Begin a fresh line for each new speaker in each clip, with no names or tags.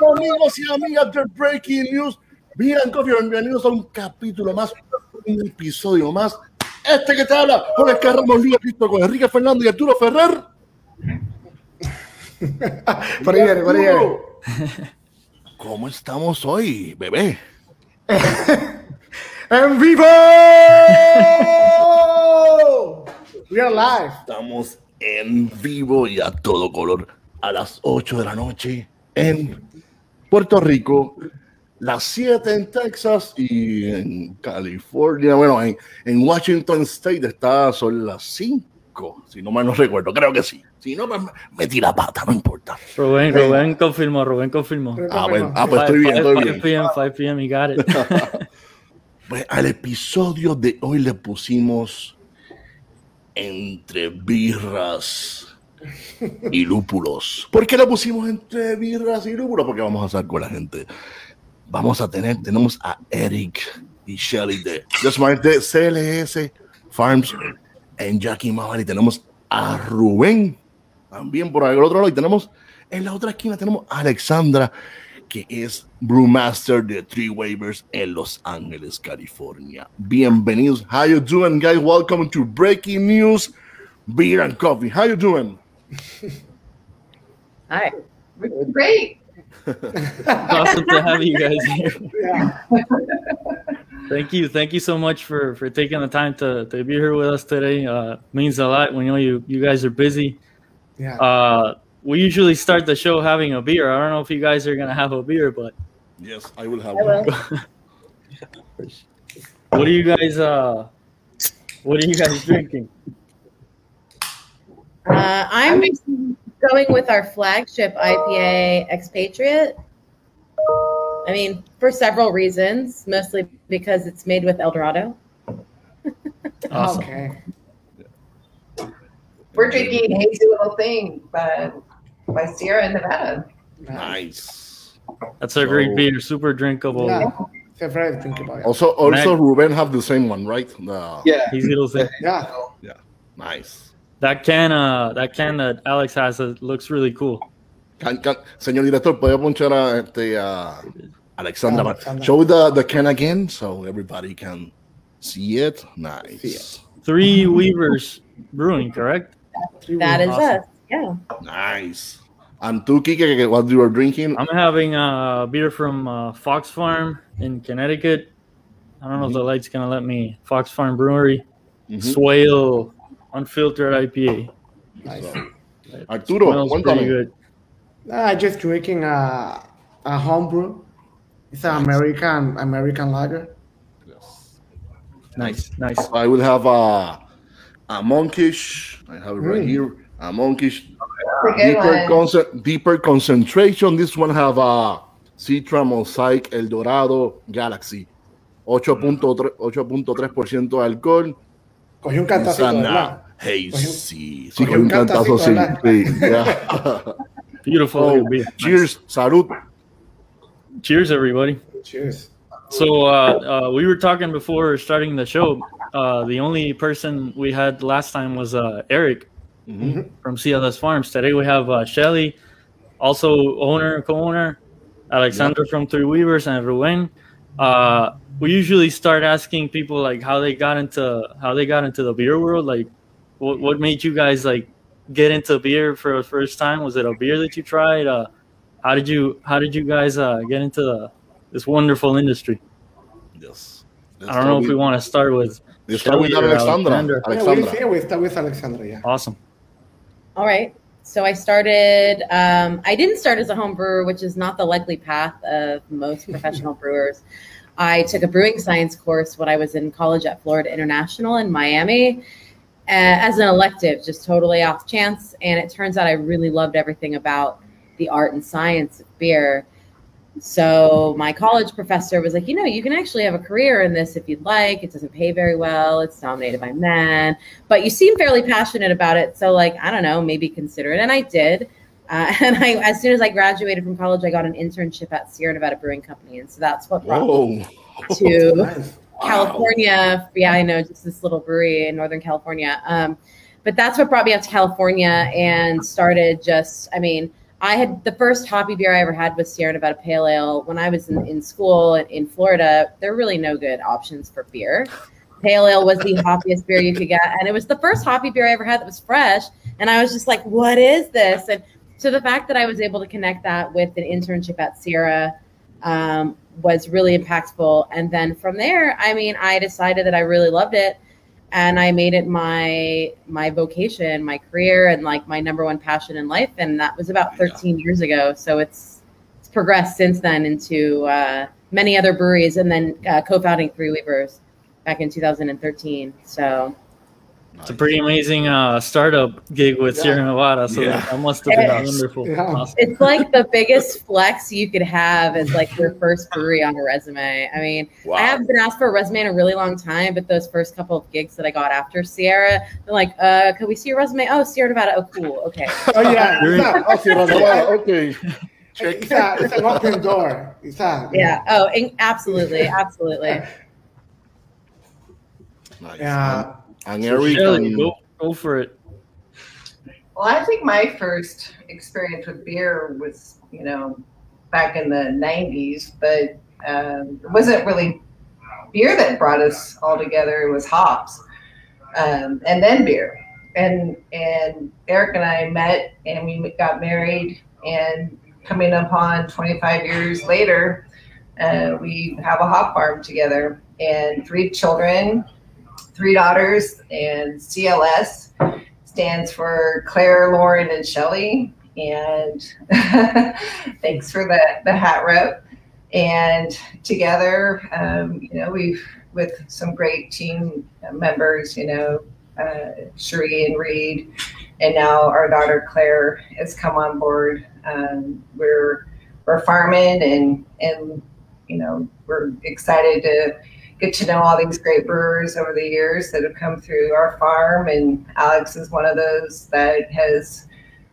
Amigos y amigas de Breaking News. Miran, Coffee, bienvenidos a un capítulo más, un episodio más. Este que te habla, Jorge Carramos Liga Cristo con Enrique Fernández y Arturo Ferrer.
por ahí viene, por ahí viene.
¿Cómo estamos hoy, bebé?
¡En vivo! We are live.
Estamos en vivo y a todo color a las 8 de la noche en Puerto Rico, las 7 en Texas y en California, bueno, en, en Washington State está, son las 5, si no mal no recuerdo, creo que sí. Si no, pues metí la pata, no importa.
Rubén, Rubén confirmó, Rubén confirmó.
Ah, bueno, ah, pues estoy bien, estoy
5
bien.
p.m., 5 p.m., you got it.
Pues al episodio de hoy le pusimos entre birras y lúpulos. ¿Por qué le pusimos entre birras y lúpulos? Porque vamos a estar con la gente. Vamos a tener, tenemos a Eric y Shelly de Just de CLS Farms en Jackie Mahal y tenemos a Rubén también por el otro lado y tenemos en la otra esquina tenemos a Alexandra que es Brewmaster de Three Waivers en Los Ángeles, California. Bienvenidos. How you doing, guys? Welcome to Breaking News Beer and Coffee. How you doing?
Hi. Great.
awesome to have you guys here.
Yeah.
Thank you, thank you so much for for taking the time to to be here with us today. Uh, means a lot. We know you you guys are busy.
Yeah.
Uh, we usually start the show having a beer. I don't know if you guys are gonna have a beer, but
Yes, I will have
I
one.
what are you guys uh what are you guys drinking?
Uh, I'm going with our flagship IPA Expatriate. I mean, for several reasons, mostly because it's made with Eldorado.
Awesome.
Okay.
We're drinking Hazy Little Thing by, by Sierra Nevada.
Nice.
That's a great
So-
beer, super drinkable.
Yeah. It's drinkable. Yeah.
Also, also Ruben have the same one, right? The-
Yeah.
Hazy Little Thing.
Yeah.
Nice.
That can uh that can that Alex has uh, looks really cool.
Can- can- señor director, puede ponchar a, este, a Alexandra.
Alexandra.
Show the, the can again so everybody can see it. Nice.
See it.
Three Weavers Brewing, correct?
That is
Awesome.
us. Yeah.
Nice. And two Kike, what you are drinking?
I'm having a beer from uh, Fox Farm in Connecticut. I don't know if the light's gonna let me. Fox Farm Brewery,
Mhm.
Swale Unfiltered IPA.
Nice.
Arturo,
Smells pretty good.
I just drinking a a homebrew. It's an American American lager.
Nice, nice.
I will have a, a monkish. I have it right
Mm.
here. A monkish
That's a good
deeper,
one.
conce- deeper concentration. This one have a Citra Mosaic El Dorado Galaxy. 8.3% 8.3% alcohol.
Cogí un cantacito,
Sana
¿verdad?
Hazy. Sí,
cogí
con un
un
cantazo, sí. sí, yeah.
Beautiful
Oh,
little beer. Nice.
cheers. Salud.
Cheers, everybody.
Cheers.
So uh, uh, we were talking before starting the show. Uh, the only person we had last time was uh, Eric
Mhm.
from CLS Farms. Today we have uh, Shelly, also owner, co-owner, Alexander from Three Weavers, and Ruben. Uh, we usually start asking people like how they got into how they got into the beer world. Like, what what made you guys like get into beer for the first time? Was it a beer that you tried? Uh, how did you how did you guys uh, get into the, this wonderful industry?
Yes.
I don't know if we want to start with
Let's start with
Shelly or
Alexandra.
Alexander.
Yeah, we,
Alexandra.
yeah, start with Alexandra, yeah.
awesome.
All right. So I started, um, I didn't start as a home brewer, which is not the likely path of most professional brewers. I took a brewing science course when I was in college at Florida International in Miami as an elective, just totally off chance. And it turns out I really loved everything about the art and science of beer. So my college professor was like, you know, you can actually have a career in this if you'd like. It doesn't pay very well. It's dominated by men, but you seem fairly passionate about it. So like, I don't know, maybe consider it. And I did. Uh, and I, as soon as I graduated from college, I got an internship at Sierra Nevada Brewing Company, and so that's what brought me
Whoa.
to California. Yeah, I know, just this little brewery in Northern California. Um, but that's what brought me out to California and started just, I mean, I had the first hoppy beer I ever had was Sierra Nevada Pale Ale. When I was in, in school in Florida, there are really no good options for beer. Pale Ale was the hoppiest beer you could get, and it was the first hoppy beer I ever had that was fresh. And I was just like, "What is this?" And so the fact that I was able to connect that with an internship at Sierra um, was really impactful. And then from there, I mean, I decided that I really loved it, and I made it my my vocation, my career, and like my number one passion in life. And that was about 13 years ago. So it's it's progressed since then into uh, many other breweries, and then uh, co-founding Three Weavers back in 2013. So
It's a pretty amazing uh, startup gig with Sierra Nevada. So
Yeah.
that must have been
Yes.
wonderful.
Yeah.
Awesome.
it's like the biggest flex you could have as like your first brewery on a resume. I mean,
Wow.
I haven't been asked for a resume in a really long time, but those first couple of gigs that I got after Sierra, they're like, uh, could we see your resume? Oh, Sierra Nevada. Oh, cool. Okay.
Oh yeah,
You're-
it's a,
Oh, okay.
it's, a, it's an open door. It's a,
Yeah. Oh, and absolutely. Absolutely.
Nice.
Yeah.
And Eric,
Shelly,
and-
go, go for it.
Well, I think my first experience with beer was, you know, back in the 90s, but um, it wasn't really beer that brought us all together. It was hops um, and then beer. And, and Eric and I met and we got married and coming upon 25 years later, uh, we have a hop farm together and three children, three daughters, and CLS stands for Claire, Lauren, and Shelly. And thanks for the, the hat rep. And together, um, you know, we've with some great team members, you know, uh, Cherie and Reed, and now our daughter Claire has come on board. Um, we're we're farming and and you know we're excited to get to know all these great brewers over the years that have come through our farm. And Alex is one of those that has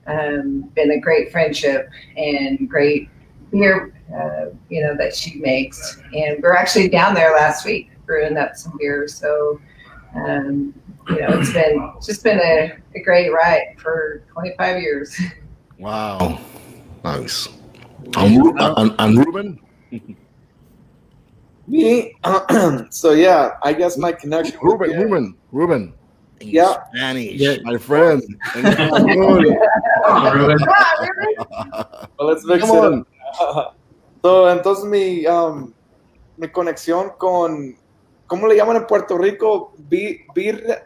um, been a great friendship and great beer, uh, you know, that she makes. And we're actually down there last week brewing up some beer. So, um, you know, it's been it's just been a, a great ride for 25 years.
wow. Nice. And, Ru- and, and Ruben?
Me, so yeah, I guess my connection. with
Ruben,
beer-
Ruben, Ruben.
Yeah.
Spanish,
Yeah.
my friend.
Ruben.
Come on, really?
Well, let's mix
Come
it
on.
up. So, entonces mi, um, mi conexión con, ¿cómo le llaman en Puerto Rico? Bi- birra,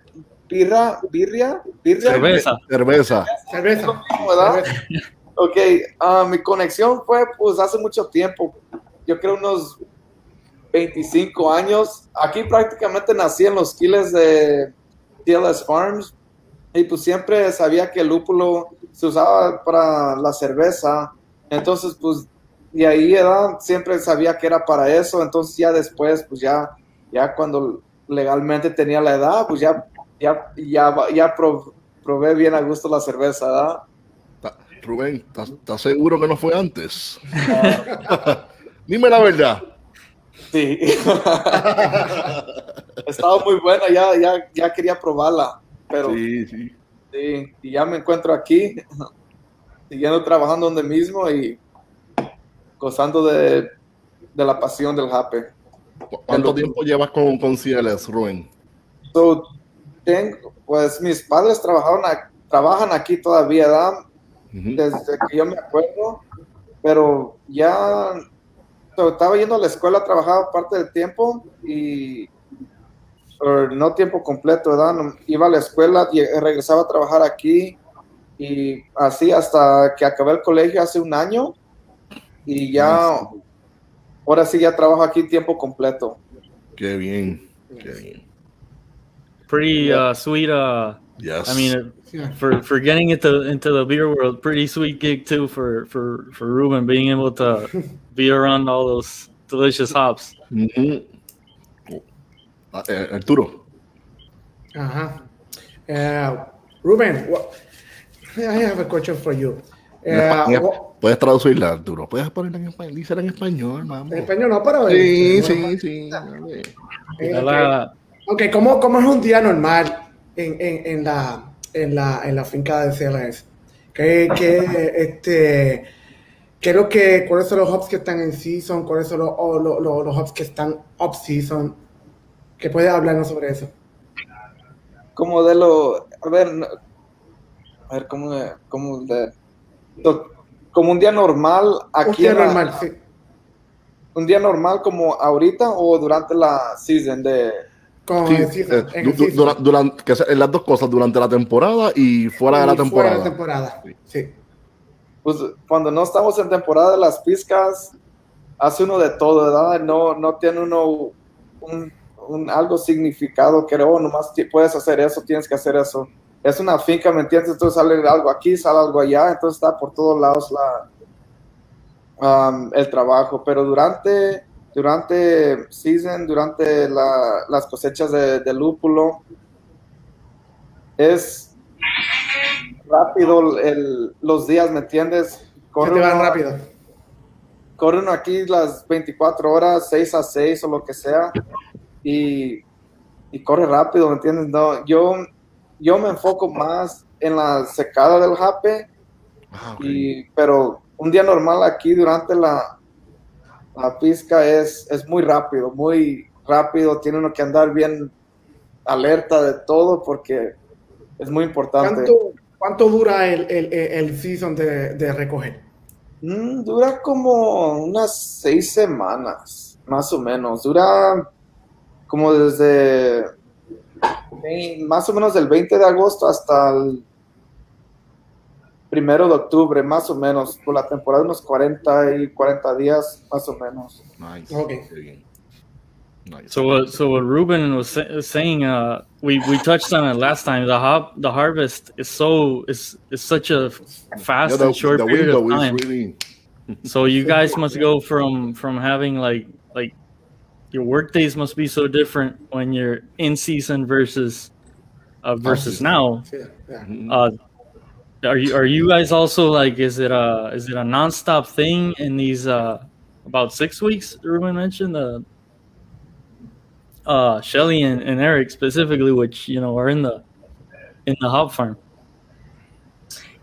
birra, birria, birria.
Cerveza.
Cerveza.
Cerveza.
¿verdad?
Cerveza.
Ok, ah, mi conexión fue pues hace mucho tiempo, yo creo unos 25 años. Aquí prácticamente nací en los quiles de TLS Farms y pues siempre sabía que el lúpulo se usaba para la cerveza. Entonces pues de ahí ¿verdad? siempre sabía que era para eso. Entonces ya después pues ya, ya cuando legalmente tenía la edad pues ya, ya, ya, ya pro- probé bien a gusto la cerveza, ¿verdad?
Rubén, ¿estás estás seguro que no fue antes? Dime la verdad.
Sí. Estaba muy buena, ya, ya, ya quería probarla, pero sí.
Sí, sí.
y ya me encuentro aquí, siguiendo trabajando donde mismo y gozando de, de la pasión del jape.
¿Cu- ¿Cuánto tiempo llevas con, con Cieles, Rubén?
So, tengo, pues mis padres trabajaron trabajan aquí todavía, desde que yo me acuerdo, pero ya estaba yendo a la escuela, trabajaba parte del tiempo y or, no tiempo completo, ¿verdad? No- Iba a la escuela y regresaba a trabajar aquí y así hasta que acabé el colegio hace un año y ya, ahora sí ya trabajo aquí tiempo completo.
Qué bien. Qué bien.
Pretty uh, sweet. Uh,
Yes.
I mean,
Yeah.
for for getting into into the beer world, pretty sweet gig too for for for Ruben being able to be around all those delicious hops.
Ujú. Ah, eh, Arturo.
Uh-huh. Uh, Ruben, what, I have a question for you. Uh, what-
Puedes traducirla, Arturo. Puedes ponerla en español. Dísela en español, vamos.
en español no, pero...
Sí,
eh,
sí, sí. dale.
eh,
Ya
ok.
la-
Ok, ¿cómo, cómo es un día normal en, en, en la, en, la, en la finca de CLS? ¿Qué, qué, este, creo que cuáles son los hops que están en season, cuáles son los, o lo- lo- los hops que están off season? ¿Qué puedes hablarnos sobre eso?
como de lo, a ver, a ver, como, como de, lo- como un día normal
Un
aquí
día
en la-
normal, sí.
un día normal como ahorita o durante la season de,
Con
Sí,
el season,
eh,
en
du-
el
du-
season.
dura- durante, que en las dos cosas, durante la temporada y fuera de la
Y
temporada.
Fuera de temporada, sí.
pues cuando no estamos en temporada de las pizcas, hace uno de todo, ¿verdad? No, no tiene uno un, un algo significado que, oh, nomás puedes hacer eso, tienes que hacer eso. Es una finca, ¿me entiendes? Entonces sale algo aquí, sale algo allá, entonces está por todos lados la, um, el trabajo. Pero durante, durante season, durante la- las cosechas de, de lúpulo, es rápido el- los días, ¿me entiendes?
Te van rápido.
corre uno aquí las 24 horas, 6 a 6 o lo que sea, y, y corre rápido, ¿me entiendes? No, yo, yo me enfoco más en la secada del jape,
Ah,
y, pero un día normal aquí durante la, la pizca es, es muy rápido, muy rápido, tiene uno que andar bien alerta de todo porque es muy importante.
¿Cuánto, cuánto dura el, el, el season de, de recoger?
Mm, dura como unas seis semanas, más o menos. Dura como desde más o menos del 20 de agosto hasta el primero de octubre, más o menos. Por la temporada, unos 40 y 40 días, más o menos.
Nice.
Ok.
Nice.
So what? So what Ruben was sa- saying, uh, we we touched on it last time. The hop, the harvest is so is is such a fast
Yeah, the,
and short
the
period of time.
really
So you guys must go from from having like like your work days must be so different when you're in season versus uh, versus now.
Sí, ya.
Uh, are you are you guys also like is it a is it a nonstop thing in these uh about six weeks Ruben mentioned uh uh Shelly and, and Eric specifically which you know are in the in the hop farm.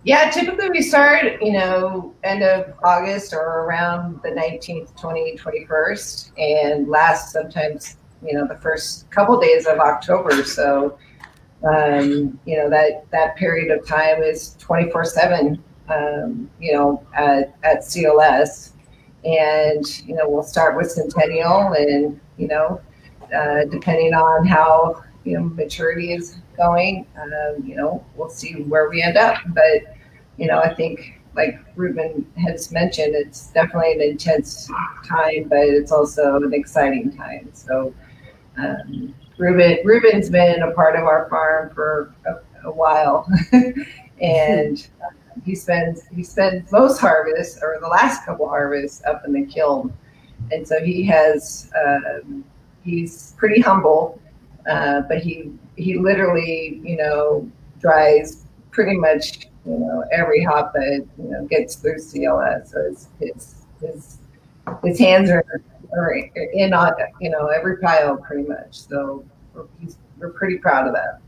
Yeah, typically we start, you know, end of August or around the 19th, 20, 21st, and last sometimes, you know, the first couple days of October. So, um, you know, that, that period of time is 24 7, um, you know, at, at CLS. And, you know, we'll start with Centennial and, you know, uh, depending on how, you know, maturity is going, um, you know, we'll see where we end up. But, you know, I think like Ruben has mentioned, it's definitely an intense time, but it's also an exciting time. So, um, Ruben, Ruben's been a part of our farm for a, a while, and uh, he spends he spends most harvests or the last couple harvests up in the kiln, and so he has um, he's pretty humble, uh, but he he literally you know dries pretty much you know every hop that you know gets through CLS. So his his, his hands are, are in on you know every pile pretty much. So we're, we're pretty proud of that.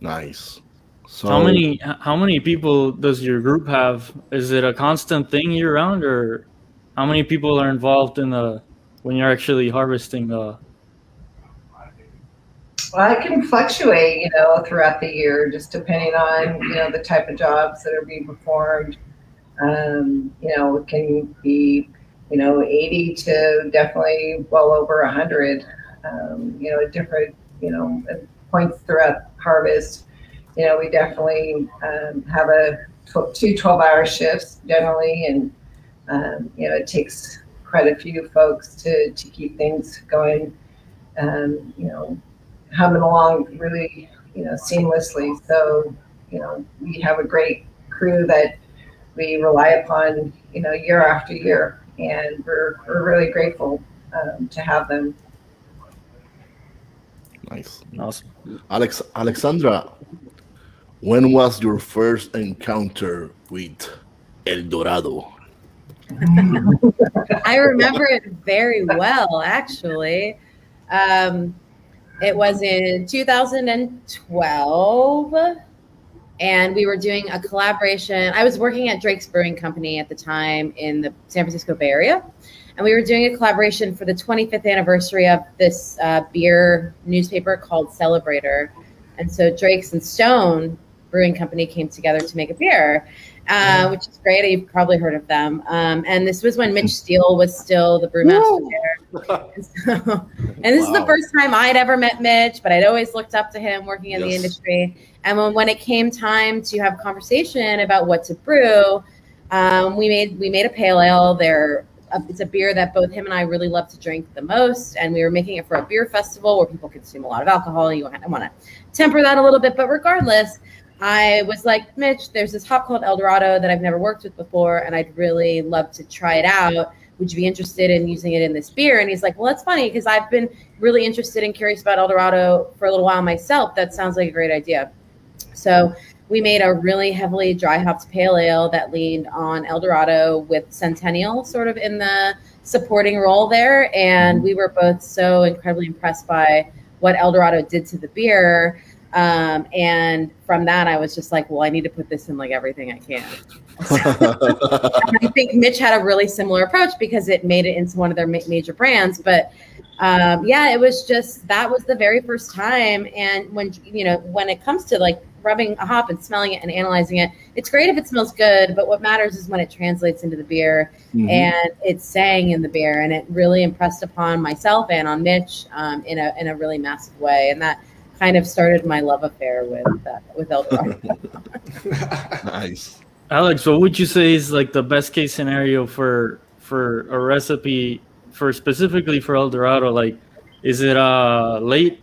nice. So
How many how many people does your group have? Is it a constant thing year round, or how many people are involved in the when you're actually harvesting the?
Well, it can fluctuate, you know, throughout the year, just depending on, you know, the type of jobs that are being performed. Um, you know, it can be, you know, 80 to definitely well over 100, um, you know, different, you know, points throughout harvest. You know, we definitely um, have a tw- two 12 hour shifts generally, and, um, you know, it takes quite a few folks to, to keep things going, um, you know, humming along really, you know, seamlessly. So, you know, we have a great crew that we rely upon, you know, year after year, and we're we're really grateful um, to have them.
nice.
Awesome.
Alex Alexandra, when was your first encounter with El Dorado?
I remember it very well, actually. Um, it was in 2012. And we were doing a collaboration. I was working at Drake's Brewing Company at the time in the San Francisco Bay Area, and we were doing a collaboration for the 25th anniversary of this uh, beer newspaper called Celebrator. And so Drake's and Stone Brewing Company came together to make a beer, uh, which is great. You've probably heard of them. Um, and this was when Mitch Steele was still the brewmaster there. And, so, and this wow. is the first time I'd ever met Mitch, but I'd always looked up to him working in yes. the industry. And when, when it came time to have a conversation about what to brew, um, we made we made a pale ale. There, it's a beer that both him and I really love to drink the most, and we were making it for a beer festival where people consume a lot of alcohol. You want to temper that a little bit, but regardless, I was like, Mitch, there's this hop called El Dorado that I've never worked with before, and I'd really love to try it out. Would you be interested in using it in this beer? And he's like, Well, that's funny because I've been really interested and curious about El Dorado for a little while myself. That sounds like a great idea. So we made a really heavily dry hopped pale ale that leaned on El Dorado with Centennial sort of in the supporting role there. And we were both so incredibly impressed by what El Dorado did to the beer um, and from that, I was just like, well, I need to put this in like everything I can. I think Mitch had a really similar approach because it made it into one of their ma- major brands. But um, yeah, it was just that was the very first time. And when you know, when it comes to like rubbing a hop and smelling it and analyzing it, it's great if it smells good. But what matters is when it translates into the beer mm-hmm. and it's saying in the beer. And it really impressed upon myself and on Mitch um, in a in a really massive way. And that kind of started my love affair with uh, with El Dorado.
nice.
Alex, what would you say is like the best case scenario for for a recipe for specifically for El Dorado? Like, is it a late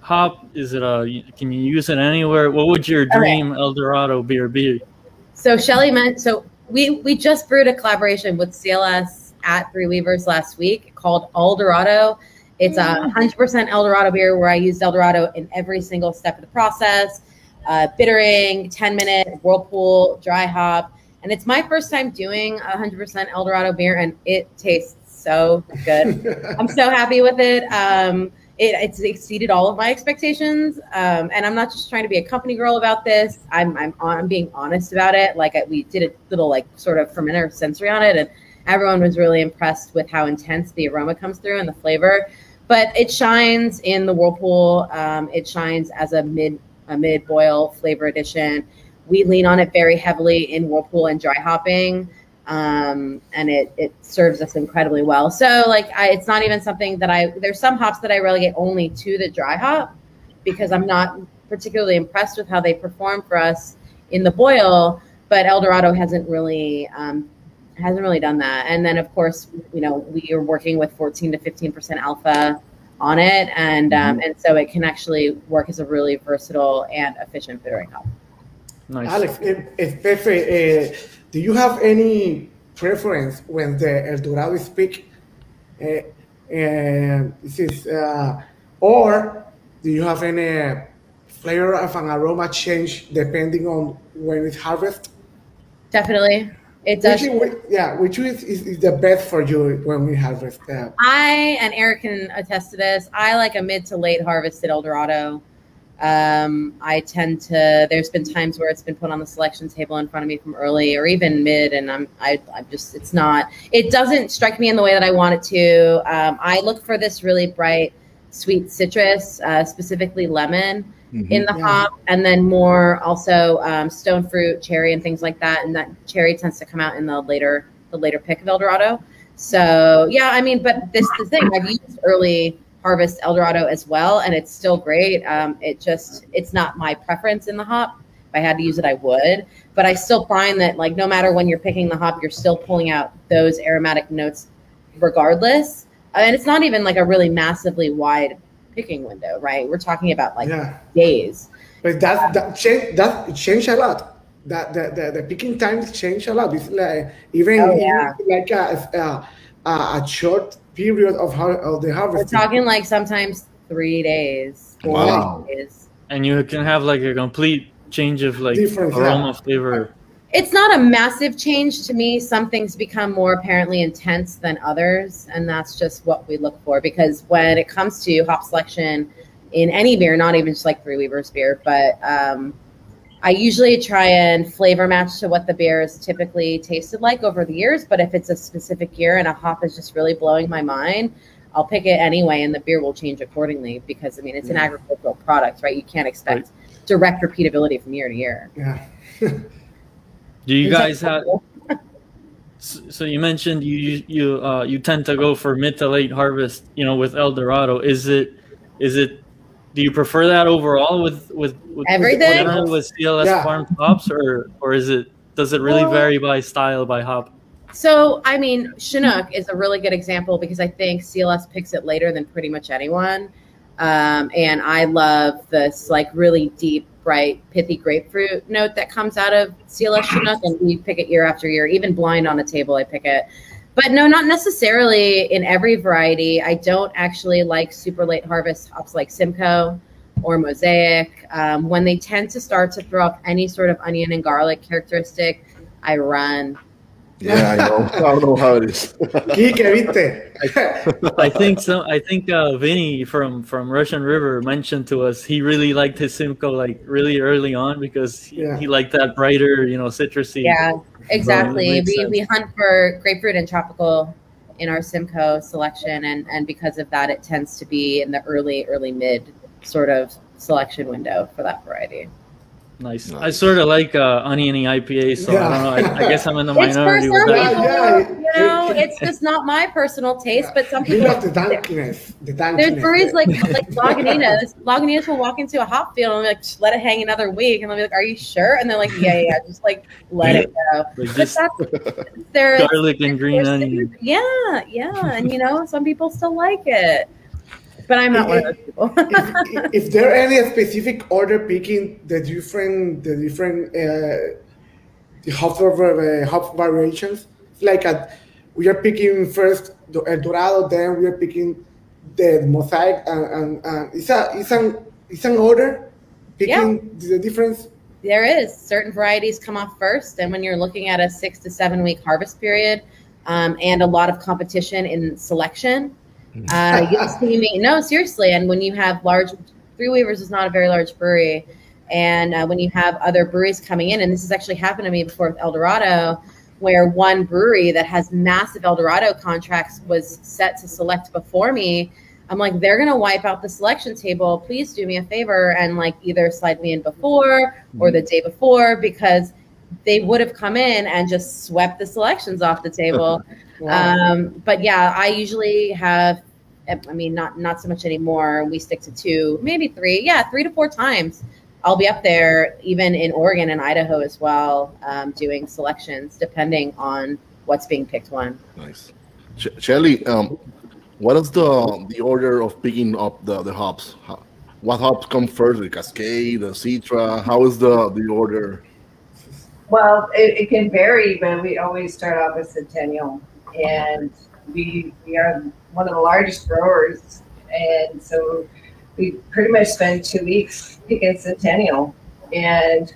hop? Is it a can you use it anywhere? What would your dream okay. El Dorado beer be?
So Shelly meant so we we just brewed a collaboration with CLS at Three Weavers last week called El Dorado it's a 100% El Dorado beer where I used El Dorado in every single step of the process. Uh, bittering, 10 minute whirlpool, dry hop. And it's my first time doing 100% El Dorado beer, and it tastes so good. I'm so happy with it. Um, it. It's exceeded all of my expectations. Um, and I'm not just trying to be a company girl about this. I'm, I'm, I'm being honest about it. Like I, we did a little like sort of fermenter sensory on it, and everyone was really impressed with how intense the aroma comes through and the flavor but it shines in the whirlpool. Um, it shines as a mid a mid boil flavor addition. We lean on it very heavily in whirlpool and dry hopping, um, and it it serves us incredibly well. So like I, it's not even something that I there's some hops that I relegate only to the dry hop because I'm not particularly impressed with how they perform for us in the boil. But El Dorado hasn't really um, hasn't really done that. And then, of course, you know, we are working with 14 to 15 percent alpha on it, and um, mm-hmm. and so it can actually work as a really versatile and efficient bittering hop.
Nice. Alex, if, if uh, do you have any preference when the El Dorado is peak? Uh, and this is, uh, or do you have any flavor of an aroma change depending on when it's harvested?
Definitely. It does.
Which, yeah, which is, is, the best for you when we harvest that?
I and Eric can attest to this. I like a mid to late harvested El Dorado. Um, I tend to. There's been times where it's been put on the selection table in front of me from early or even mid, and I'm I, I'm just it's not. It doesn't strike me in the way that I want it to. Um, I look for this really bright, sweet citrus, uh, specifically lemon mm-hmm. in the yeah. hop, and then more also um, stone fruit, cherry, and things like that. And that cherry tends to come out in the later the later pick of El Dorado. So yeah, I mean, but this the thing I've used early harvest El Dorado as well, and it's still great. Um, it just it's not my preference in the hop. If I had to use it, I would. But I still find that like no matter when you're picking the hop, you're still pulling out those aromatic notes regardless. And it's not even like a really massively wide picking window, right? We're talking about like yeah. days.
But that that change that changed a lot. That the, the, the picking times change a lot. It's like even oh, yeah. like a, uh, a, a, short period of how of the harvest.
We're talking like sometimes three days, wow. days.
And you can have like a complete change of like Different, aroma yeah. flavor
it's not a massive change to me. Some things become more apparently intense than others, and that's just what we look for. Because when it comes to hop selection in any beer, not even just like Three Weavers beer, but um, I usually try and flavor match to what the beer is typically tasted like over the years. But if it's a specific year and a hop is just really blowing my mind, I'll pick it anyway, and the beer will change accordingly because I mean it's an agricultural product, right? You can't expect direct repeatability from year to year.
Yeah.
Do you guys have? So you mentioned you you you, uh, you tend to go for mid to late harvest. You know, with El Dorado, is it is it? Do you prefer that overall with with, with
Everything?
with, with CLS
Yeah.
farm hops, or or is it does it really
Well-
vary by style by hop?
So, I mean, Chinook is a really good example because I think CLS picks it later than pretty much anyone. Um, and I love this like really deep, bright, pithy grapefruit note that comes out of CLS Chinook, and we pick it year after year. Even blind on a table, I pick it. But no, not necessarily in every variety. I don't actually like super late harvest hops like Simcoe or Mosaic. Um, when they tend to start to throw up any sort of onion and garlic characteristic, I run.
Yeah, I know. I don't know how it is.
Quique, viste.
I think so. I think uh, Vinny from from Russian River mentioned to us he really liked his Simcoe like really early on because he,
Yeah.
he liked that brighter, you know, citrusy.
Yeah, exactly. We,
sense.
we hunt for grapefruit and tropical in our Simcoe selection, and, and because of that, it tends to be in the early, early mid sort of selection window for that variety.
Nice. I sort of like uh, oniony IPA, so
Yeah.
I don't know. I, I guess I'm in the
It's
minority with that.
Yeah, yeah.
you know, it's just not my personal taste, but some
You
people.
love the dankiness. The dankiness.
There's breweries like like Lagunitas. Lagunitas will walk into a hop field and be like, let it hang another week, and they'll be like, "Are you sure?" And they're like, "Yeah, yeah, yeah. just like let it go."
Like
But
just
that's
garlic and green onion.
Yeah, yeah, and you know, some people still like it, but I'm not one of those people.
if, if there any specific order picking the different the different uh, the hop uh, hop variations like at, we are picking first the El Dorado then we are picking the mosaic and, and, and it's a it's an it's an order picking the difference.
There is. Certain varieties come off first, and when you're looking at a six to seven week harvest period, um, and a lot of competition in selection, uh, you'll see me. No, seriously, and when you have large, Three Weavers is not a very large brewery, and uh, when you have other breweries coming in, and this has actually happened to me before with El Dorado, where one brewery that has massive El Dorado contracts was set to select before me. I'm like, they're gonna wipe out the selection table. Please do me a favor and like either slide me in before or the day before because they would have come in and just swept the selections off the table.
Wow.
Um, but yeah, I usually have. I mean, not not so much anymore. We stick to two, maybe three. Yeah, three to four times. I'll be up there, even in Oregon and Idaho as well, um, doing selections depending on what's being picked. One.
Nice. Sh- Shelly, um, what is the the order of picking up the, the hops? How, what hops come first? The Cascade, the Citra? How is the, the order?
Well, it, it can vary, but we always start off with Centennial, and we we are one of the largest growers, and so we pretty much spend two weeks picking Centennial, and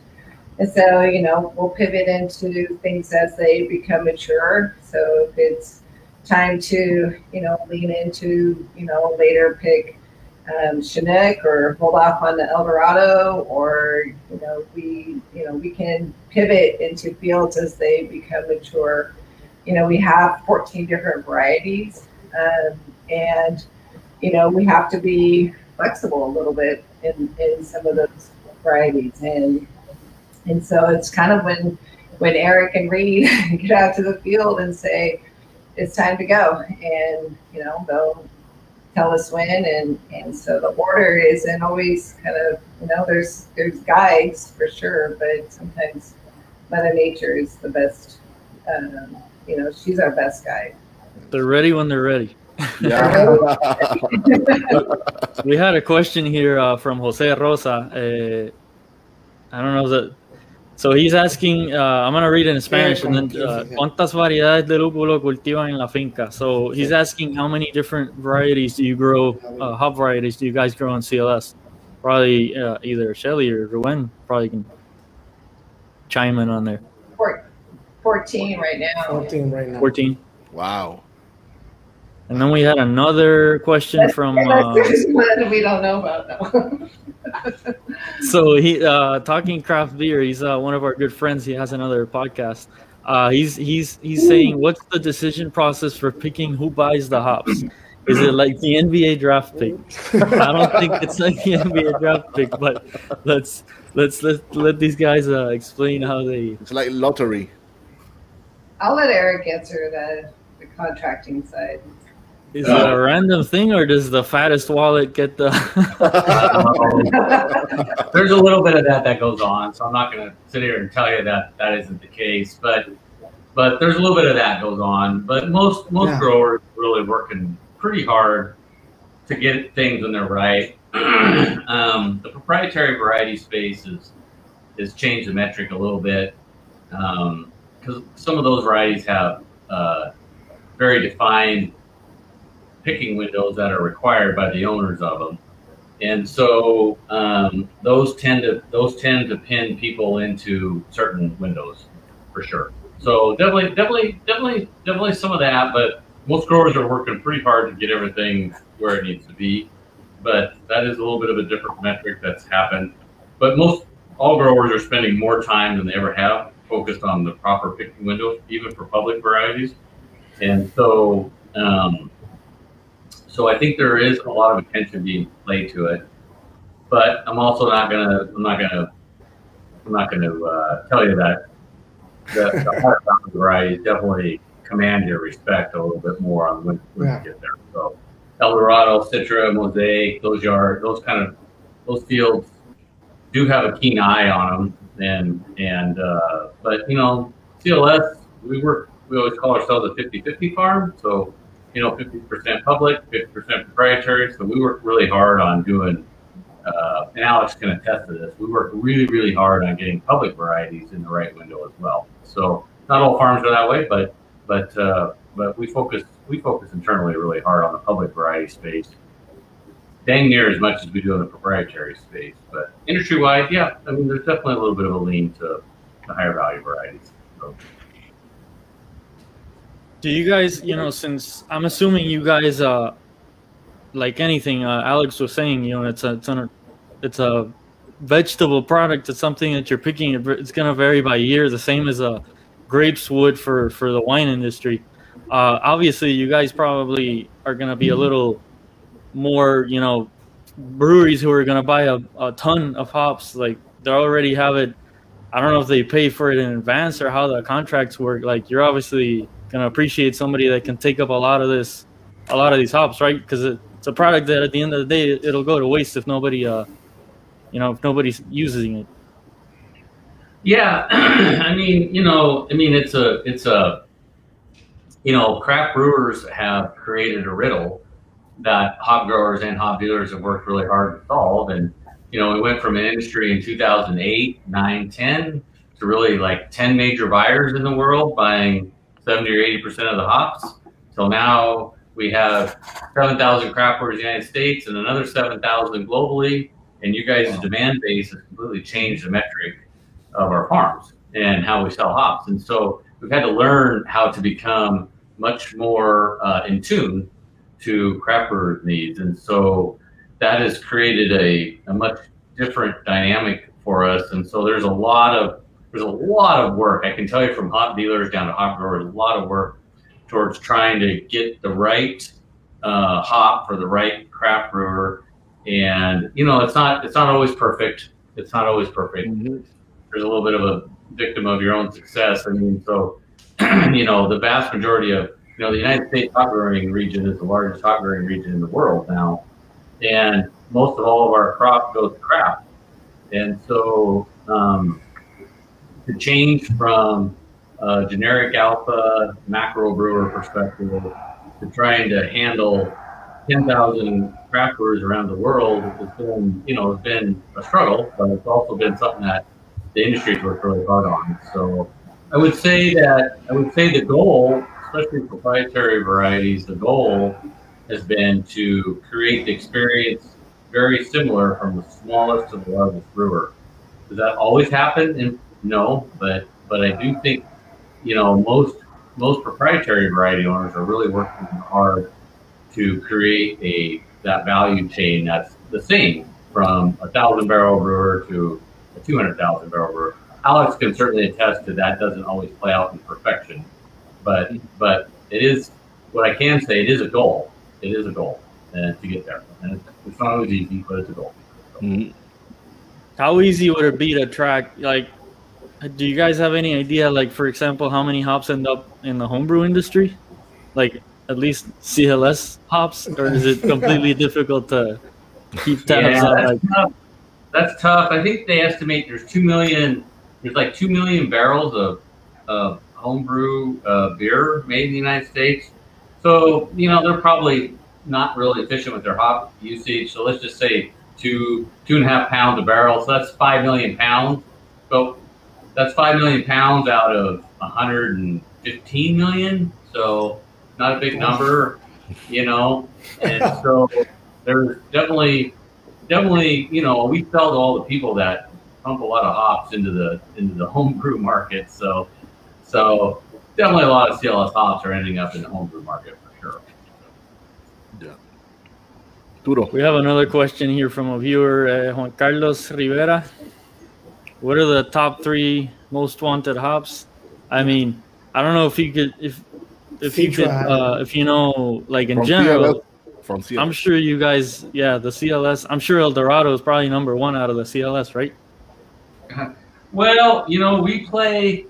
and so you know we'll pivot into things as they become mature. So if it's time to you know lean into you know later pick um, Chinook or hold off on the Eldorado, or you know we you know we can pivot into fields as they become mature. You know we have 14 different varieties, um, and you know we have to be flexible a little bit in, in some of those varieties, and and so it's kind of when when Eric and Reed get out to the field and say it's time to go, and you know they'll tell us when and and so the order isn't always kind of you know there's there's guides for sure but sometimes mother nature is the best um, you know she's our best guide
They're ready when they're ready.
Yeah.
We had a question here uh, from Jose Rosa. Uh, I don't know that. So he's asking. Uh, I'm gonna read it in Spanish and then uh, ¿Cuántas variedades de lúpulo cultivan en la finca? So he's asking how many different varieties do you grow? Uh, hop varieties do you guys grow in CLS? Probably uh, either Shelly or Ruben probably can chime in on there.
Four, 14 right now
14 right now
14.
wow.
And then we had another question from. Uh,
There's one we don't know about now
so he uh, talking craft beer. He's uh, one of our good friends. He has another podcast. Uh, he's he's he's saying, what's the decision process for picking who buys the hops? Is it like the NBA draft pick? I don't think it's like the NBA draft pick, but let's let's let let these guys uh, explain how they.
It's like lottery.
I'll let Eric answer the, the contracting side.
Is it a random thing, or does the fattest wallet get the?
Um, there's a little bit of that that goes on, so I'm not going to sit here and tell you that that isn't the case, but but there's a little bit of that goes on. But most most
Yeah.
growers really working pretty hard to get things when they're right. um, the proprietary variety space is has changed the metric a little bit because some of those varieties have uh, very defined picking windows that are required by the owners of them, and so um, those tend to those tend to pin people into certain windows for sure. So definitely, definitely, definitely, definitely some of that, but most growers are working pretty hard to get everything where it needs to be. But that is a little bit of a different metric that's happened. But most all growers are spending more time than they ever have focused on the proper picking window, even for public varieties. And so, um, so I think there is a lot of attention being played to it. But I'm also not gonna, I'm not gonna, I'm not gonna uh, tell you that the, the hard varieties definitely command your respect a little bit more on when, when
Yeah.
you get there. So Eldorado, Citra, Mosaic, those are those kind of those fields do have a keen eye on them, and and uh, but you know CLS we work we always call ourselves a 50-50 farm, so you know 50% public, 50% proprietary. So we work really hard on doing. Uh, and Alex can attest to this. We work really, really hard on getting public varieties in the right window as well. So not all farms are that way, but but uh, but we focus we focus internally really hard on the public variety space. Dang near as much as we do in the proprietary space, but industry wide, yeah, I mean, there's definitely a little bit of a lean to the higher value varieties. So.
Do you guys, you know, since I'm assuming you guys, uh, like anything, uh, Alex was saying, you know, it's a, it's a, it's a vegetable product. It's something that you're picking. It's gonna vary by year, the same as a grapes would for for the wine industry. Uh, obviously, you guys probably are gonna be a little more, you know, breweries who are gonna buy a, a ton of hops. Like they already have it. I don't know if they pay for it in advance or how the contracts work. Like you're obviously gonna appreciate somebody that can take up a lot of this, a lot of these hops, right? Because it, it's a product that at the end of the day it'll go to waste if nobody, uh, you know, if nobody's using it.
Yeah, I mean, you know, I mean, it's a, it's a, you know, craft brewers have created a riddle that hop growers and hop dealers have worked really hard to solve. And, you know, we went from an industry in 2008, 9, 10 to really like 10 major buyers in the world buying 70 or 80% of the hops. Till now we have 7,000 craft brewers in the United States and another 7,000 globally. And you guys' demand base has completely changed the metric of our farms and how we sell hops. And so we've had to learn how to become much more uh, in tune to craft brewers' needs. And so that has created a, a much different dynamic for us. And so there's a lot of there's a lot of work. I can tell you from hop dealers down to hop growers, a lot of work towards trying to get the right uh, hop for the right craft brewer. And you know, it's not it's not always perfect. It's not always perfect there's a little bit of a victim of your own success. I mean, so you know, the vast majority of you know the United States hop growing region is the largest hop growing region in the world now, and most of all of our crop goes to craft. And so um, to change from a generic alpha macro brewer perspective to trying to handle 10,000 craft brewers around the world has been, you know, has been a struggle, but it's also been something that the industry's worked really hard on. So I would say that I would say the goal, especially proprietary varieties, the goal has been to create the experience very similar from the smallest to the largest brewer. Does that always happen? And no, but but I do think you know most most proprietary variety owners are really working hard to create a that value chain that's the same from a thousand barrel brewer to a 200,000 barrel brewer. Alex can certainly attest to that. Doesn't always play out in perfection, but but it is what I can say. It is a goal. It is a goal uh, to get there, and it's, it's not always easy, but it's a goal.
Mhm.
How easy would it be to track? Like, do you guys have any idea? Like, for example, how many hops end up in the homebrew industry? Like, at least CLS hops, or is it completely difficult to keep tabs
Yeah,
on?
that's
Like,
tough. That's tough. I think they estimate there's two million. There's like two million barrels of of homebrew uh, beer made in the United States. So you know they're probably not really efficient with their hop usage. So let's just say two two and a half pounds a barrel. So that's five million pounds. So that's five million pounds out of 115 million. So not a big number, you know. And so there's definitely definitely, you know, we sell to all the people that pump a lot of hops into the into the homebrew market. So, so definitely a lot of CLS hops are ending up in the homebrew market for sure. Yeah.
Duro.
we have another question here from a viewer, uh, Juan Carlos Rivera. What are the top three most wanted hops? I mean, I don't know if you could, if if you could, uh, if you know, like in
From
general.
CLS. From CLS.
I'm sure you guys, yeah, the CLS. I'm sure El Dorado is probably number one out of the CLS, right?
Well, you know, we play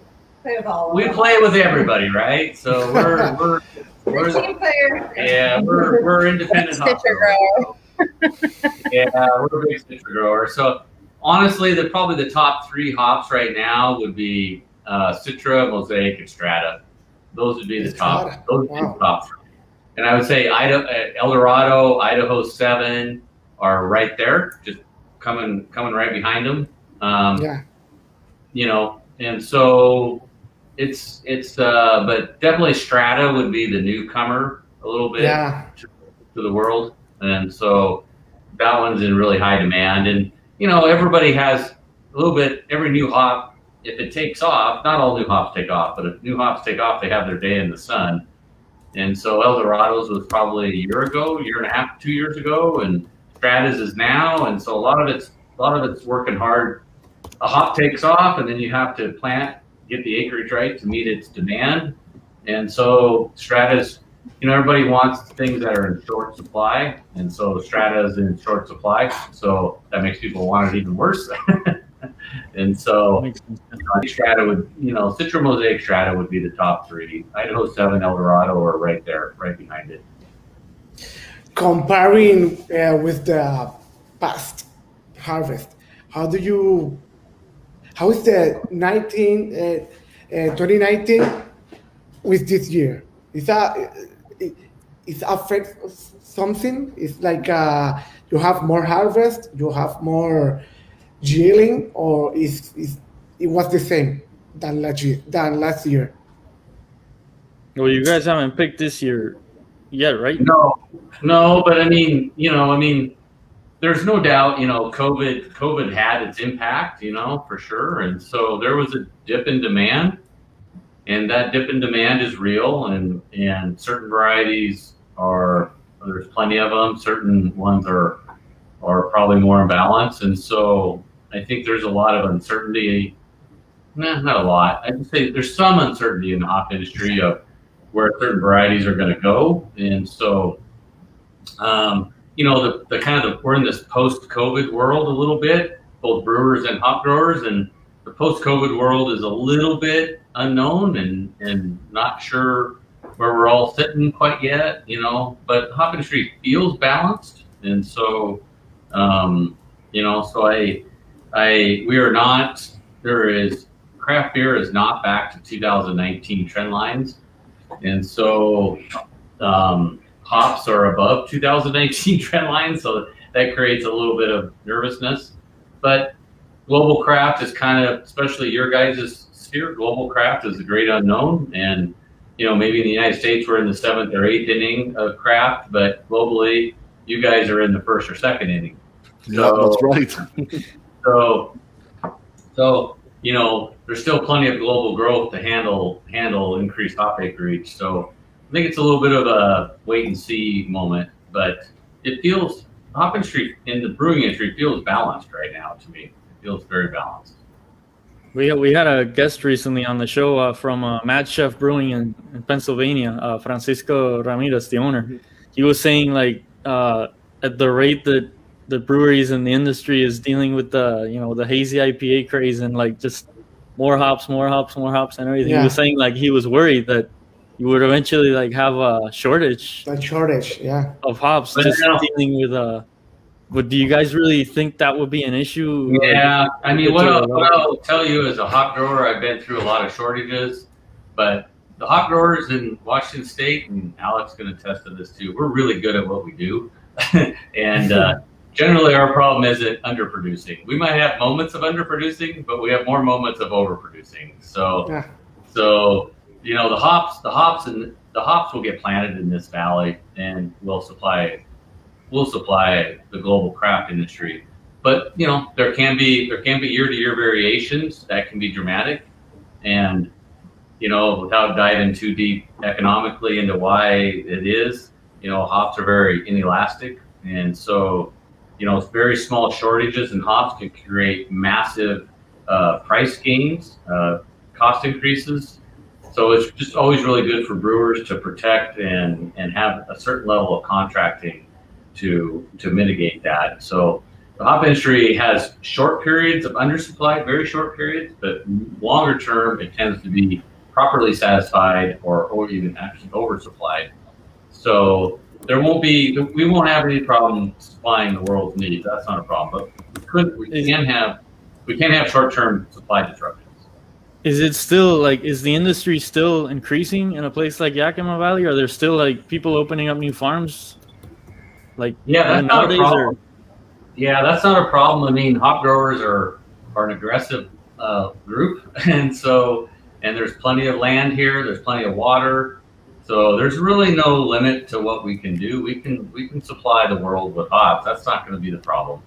Play with all of
we
them.
play with everybody, right? So we're we're
We're
we're
team player.
yeah we're we're independent hop
Stitcher
growers. yeah, we're a big citrus grower. So honestly, the probably the top three hops right now would be uh, Citra, Mosaic, and Strata. Those would be the top. Those would be
Wow.
the top three. And I would say Idaho, uh, El Dorado, Idaho Seven are right there, just coming coming right behind them. Um,
Yeah.
you know, and so it's it's uh, but definitely Strata would be the newcomer a little bit
Yeah.
to the world, and so that one's in really high demand. And you know, everybody has a little bit. Every new hop, if it takes off, not all new hops take off, but if new hops take off, they have their day in the sun. And so El Dorados was probably a year ago, year and a half, two years ago, and Stratas is now. And so a lot of it's a lot of it's working hard. A hop takes off, and then you have to plant, get the acreage right to meet its demand. And so Stratas you know, everybody wants things that are in short supply, and so Strata is in short supply, so that makes people want it even worse. and so
Makes sense.
Strata would, you know, Citra Mosaic Strata would be the top three. Idaho Seven, El Dorado are right there, right behind it.
Comparing uh, with the past harvest, how do you? How is the 19, uh, uh, 2019 with this year? Is that it, it affects something? It's like uh, you have more harvest, you have more yielding, or is is it was the same than last year? Than last year?
Well, you guys haven't picked this year yet, right?
No, no, but I mean, you know, I mean, there's no doubt, you know, COVID, COVID had its impact, you know, for sure, and so there was a dip in demand, and that dip in demand is real, and and certain varieties are there's plenty of them, certain ones are are probably more in balance. and so I think there's a lot of uncertainty. Nah, not a lot. I'd say there's some uncertainty in the hop industry of where certain varieties are going to go, and so um, you know the, the kind of the, we're in this post-COVID world a little bit, both brewers and hop growers, and the post-COVID world is a little bit unknown and and not sure where we're all sitting quite yet, you know. But hop industry feels balanced, and so um, you know, so I I we are not there is craft beer is not back to 2019 trend lines. And so um, hops are above 2019 trend lines, so that creates a little bit of nervousness. But global craft is kind of, especially your guys' sphere, global craft is a great unknown. And, you know, maybe in the United States we're in the seventh or eighth inning of craft, but globally you guys are in the first or second inning.
Yeah, that's right.
So, so you know, there's still plenty of global growth to handle handle increased hop acreage. So, I think it's a little bit of a wait and see moment, but it feels hop Street in the brewing industry feels balanced right now to me. It feels very balanced.
We we had a guest recently on the show uh, from uh, Mad Chef Brewing in, in Pennsylvania, uh, Francisco Ramirez, the owner. He was saying like uh, at the rate that the breweries and the industry is dealing with the you know the hazy IPA craze and like just more hops, more hops, more hops, and everything.
Yeah.
He was saying like he was worried that you would eventually like have a shortage
That shortage, yeah.
of hops
But
just
now-
dealing with a. but do you guys really think that would be an issue
Yeah, I mean, what I'll, what I'll tell you as a hop grower, I've been through a lot of shortages, but the hop growers in Washington State, and Alex can attest to test this too, we're really good at what we do. and uh, generally, our problem isn't underproducing. We might have moments of underproducing, but we have more moments of overproducing. So,
Yeah.
so you know, the hops, the hops, and the hops will get planted in this valley, and will supply, will supply the global craft industry. But you know there can be there can be year to year variations that can be dramatic. And you know without diving too deep economically into why it is you know hops are very inelastic. And so you know very small shortages in hops can create massive uh, price gains uh, cost increases so it's just always really good for brewers to protect and and have a certain level of contracting to to mitigate that so the hop industry has short periods of undersupply, very short periods, but longer term, it tends to be properly satisfied or, or even actually oversupplied. So there won't be, we won't have any problem supplying the world's needs. That's not a problem. But we could, we can have, we can have short-term supply disruptions.
Is it still like is the industry still increasing in a place like Yakima Valley are there still like people opening up new farms like
Yeah, that's not a
nowadays, or-
problem. Yeah, that's not a problem. I mean, hop growers are are an aggressive uh, group, and so and there's plenty of land here. There's plenty of water, so there's really no limit to what we can do. We can we can supply the world with hops. That's not going to be the problem.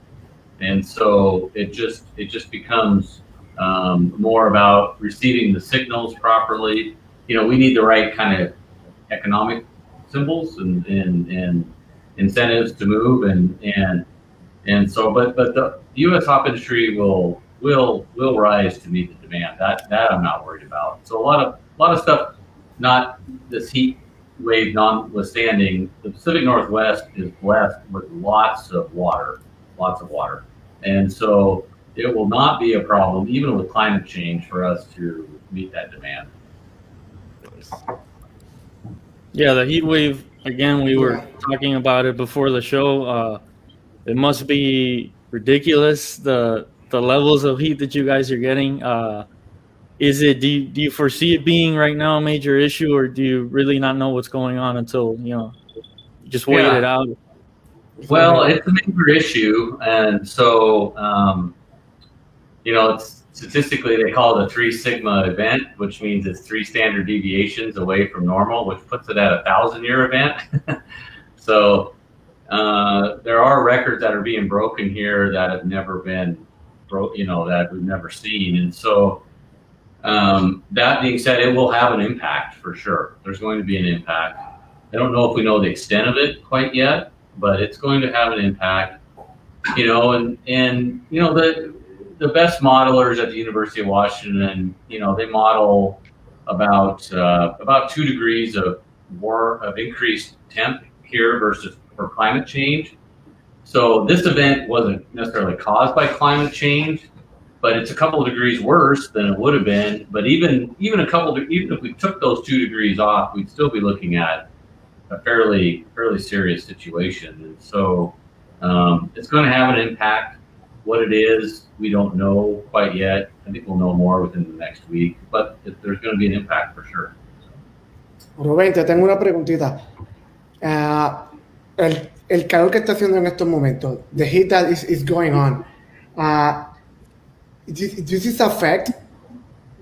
And so it just it just becomes um, more about receiving the signals properly. You know, we need the right kind of economic symbols and and, and incentives to move and and and so but but the US hop industry will will will rise to meet the demand. That that I'm not worried about. So a lot of a lot of stuff not this heat wave notwithstanding, the Pacific Northwest is blessed with lots of water, lots of water. And so it will not be a problem, even with climate change, for us to meet that demand.
Yeah, the heat wave again. We were talking about it before the show. Uh, it must be ridiculous the the levels of heat that you guys are getting. Uh, is it? Do you, do you foresee it being right now a major issue, or do you really not know what's going on until you know you just wait
Yeah.
it out?
Well, it's a major issue, and so um, you know, statistically they call it a three sigma event, which means it's three standard deviations away from normal, which puts it at a thousand year event. so uh, there are records that are being broken here that have never been broke, you know, that we've never seen, and so. Um, that being said, it will have an impact for sure. There's going to be an impact. I don't know if we know the extent of it quite yet, but it's going to have an impact. You know, and and you know the the best modelers at the University of Washington, you know, they model about uh, about two degrees of war of increased temp here versus for climate change. So this event wasn't necessarily caused by climate change, but it's a couple of degrees worse than it would have been. But even even a couple, de- even if we took those two degrees off, we'd still be looking at a fairly fairly serious situation. And so um, it's going to have an impact. What it is, we don't know quite yet. I think we'll know more within the next week. But there's going to be an impact for sure.
Rubén, te tengo una preguntita. Ah, el, el calor que está haciendo en estos momentos, the heat that is, is going on, uh, does, does this affect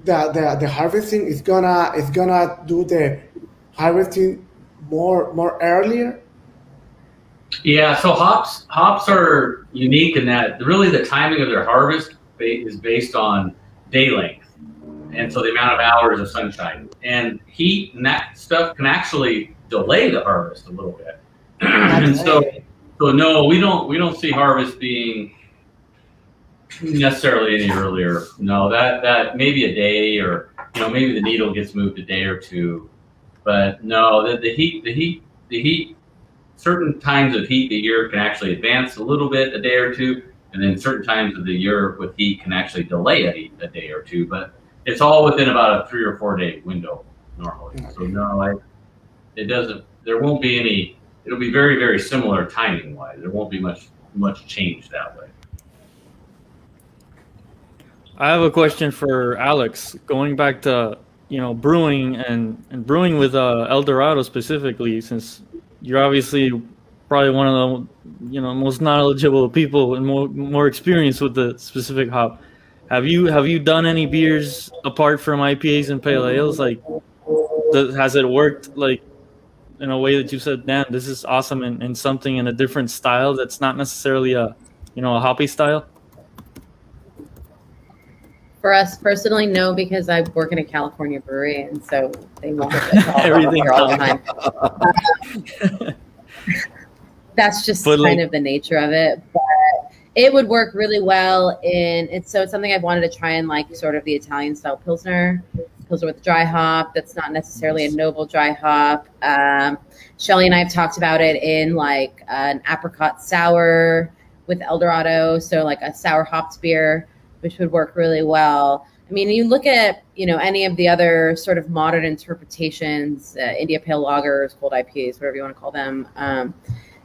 the, the, the harvesting? Is gonna gonna do the harvesting more more earlier?
Yeah, so hops hops are unique in that really the timing of their harvest ba- is based on day length, and so the amount of hours of sunshine and heat and that stuff can actually delay the harvest a little bit. and so, So no, we don't we don't see harvest being necessarily any earlier. No, that that maybe a day or you know maybe the needle gets moved a day or two, but no, the, the heat the heat the heat certain times of heat the year can actually advance a little bit a day or two, and then certain times of the year with heat can actually delay a, a day or two. But it's all within about a three or four day window normally. So no, I, it doesn't. There won't be any. It'll be very very similar timing wise. There won't be much much change that way.
I have a question for Alex. Going back to you know brewing and and brewing with uh, El Dorado specifically, since you're obviously probably one of the you know most knowledgeable people and more more experienced with the specific hop. Have you have you done any beers apart from IPAs and pale ales? Like, does, has it worked like in a way that you said, "Man, this is awesome," and, and something in a different style that's not necessarily a you know a hoppy style?
For us personally, no, because I work in a California brewery, and so they want it
Everything
all the time. That's just
But,
kind
like-
of the nature of it. But it would work really well in it's so it's something I've wanted to try in like sort of the Italian style pilsner, pilsner with dry hop. That's not necessarily a noble dry hop. Um, Shelly and I have talked about it in like an apricot sour with El Dorado, so like a sour hopped beer, which would work really well. I mean, you look at you know any of the other sort of modern interpretations, uh, India Pale Lagers, cold IPAs, whatever you want to call them, um,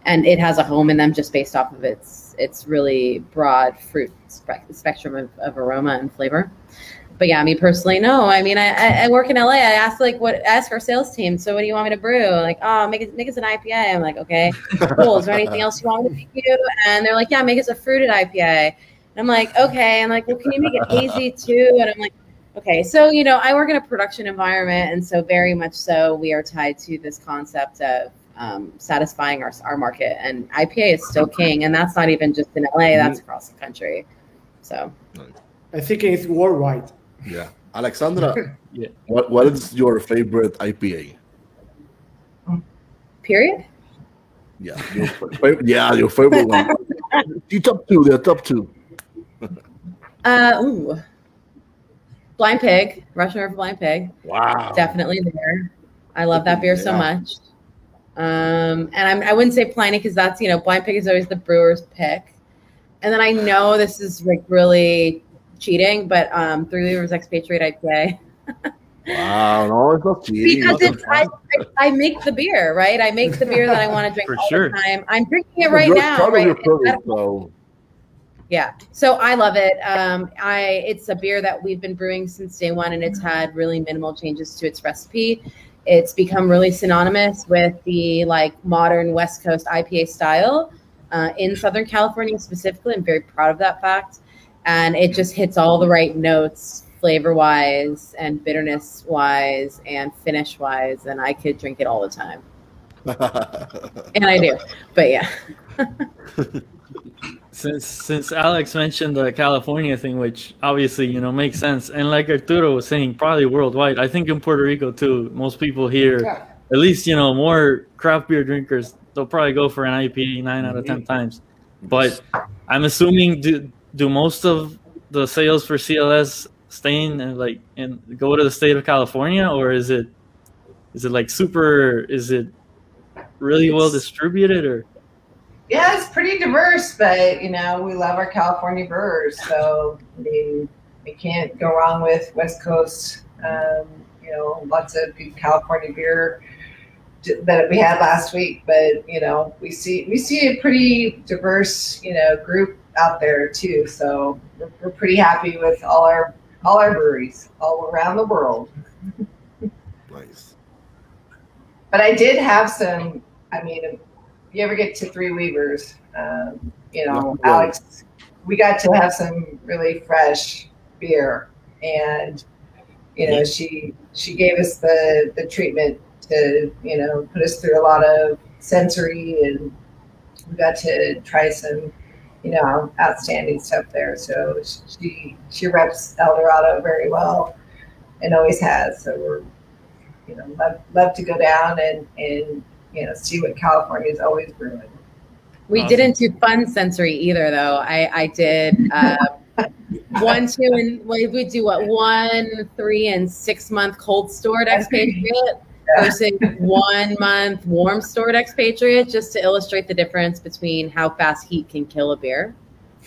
and it has a home in them just based off of its its really broad fruit spec- spectrum of, of aroma and flavor. But yeah, me personally, no. I mean, I, I, I work in LA. I ask like what ask our sales team. So what do you want me to brew? Like, oh, make it make us an IPA. I'm like, okay, cool. Is there anything else you want me to make you? And they're like, yeah, make us a fruited IPA. And I'm like, okay. I'm like, well, can you make it hazy too? And I'm like, okay. So you know, I work in a production environment, and so very much so, we are tied to this concept of um, satisfying our our market. And IPA is still king, and that's not even just in LA. That's across the country. So
I think it's worldwide.
Yeah. Alexandra,
Yeah.
what, what is your favorite IPA?
period.
Yeah. Your favorite, yeah, your favorite one. The top two, the top two.
Uh, ooh. Blind Pig, Russian River Blind Pig,
Wow.
definitely there. I love that beer so much. Um, and I'm, I wouldn't say Pliny because that's you know Blind Pig is always the brewer's pick. And then I know this is like really cheating, but um, Three Weavers Expatriate IPA
Wow. No, it's not cheating.
because
It's
I, I, I make the beer right. I make the beer that I want to drink
For
all
sure.
the time. I'm drinking it right now. Right?
product, so
Yeah. So I love it. Um, I it's a beer that we've been brewing since day one, and it's had really minimal changes to its recipe. It's become really synonymous with the like modern West Coast IPA style uh, in Southern California specifically. I'm very proud of that fact, and it just hits all the right notes, flavor wise, and bitterness wise, and finish wise, and I could drink it all the time, and I do. But yeah.
Since since Alex mentioned the California thing, which obviously you know makes sense, and like Arturo was saying, probably worldwide. I think in Puerto Rico too, most people here,
Yeah.
at least you know more craft beer drinkers, they'll probably go for an IPA nine out of ten mm-hmm. times. But I'm assuming do do most of the sales for CLS stay in and like and go to the state of California, or is it is it like super? Is it really well distributed, or
Yeah, it's pretty diverse, but you know, we love our California brewers, so I mean, we can't go wrong with West Coast. Um, you know, lots of good California beer that we had last week, but you know, we see we see a pretty diverse you know group out there too. So we're, we're pretty happy with all our all our breweries all around the world.
nice.
But I did have some. I mean, you ever get to Three Weavers, um, you know,
Yeah.
Alex, we got to have some really fresh beer, and you know, she she gave us the the treatment to you know put us through a lot of sensory, and we got to try some you know outstanding stuff there. So she she reps El Dorado very well, and always has. So we're you know, love, love to go down and, and, you know, see what California is always brewing.
We
Awesome.
didn't do fun sensory either, though. I I did uh, one, two, and we would do what one, three, and six month cold stored expatriate versus one month warm stored expatriate, just to illustrate the difference between how fast heat can kill a beer.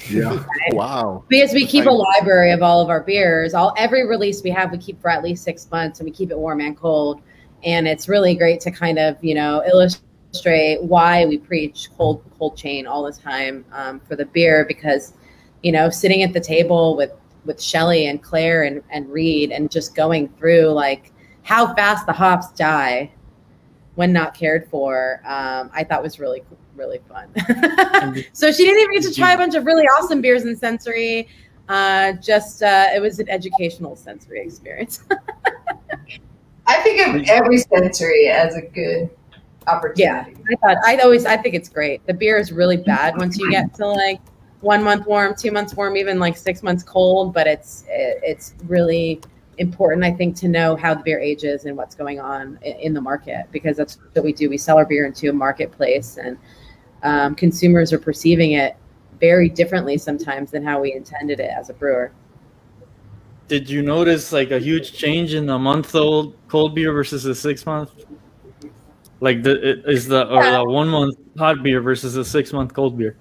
Yeah. Wow.
Because we keep a library of all of our beers. All every release we have, we keep for at least six months, and we keep it warm and cold. And it's really great to kind of you know illustrate why we preach cold cold chain all the time um, for the beer because you know sitting at the table with with Shelly and Claire and and Reed and just going through like how fast the hops die when not cared for. Um, I thought was really really fun. so she didn't even get to try a bunch of really awesome beers and sensory. Uh, just uh, it was an educational sensory experience.
I think of every sensory as a good opportunity.
Yeah, I thought I always I think it's great. The beer is really bad once you get to like one month warm, two months warm, even like six months cold. But it's it, it's really important, I think, to know how the beer ages and what's going on in, in the market because that's what we do. We sell our beer into a marketplace, and um, consumers are perceiving it very differently sometimes than how we intended it as a brewer.
Did you notice like a huge change in the month old cold beer versus the six month? Like the is the or the one month hot beer versus the six month cold beer?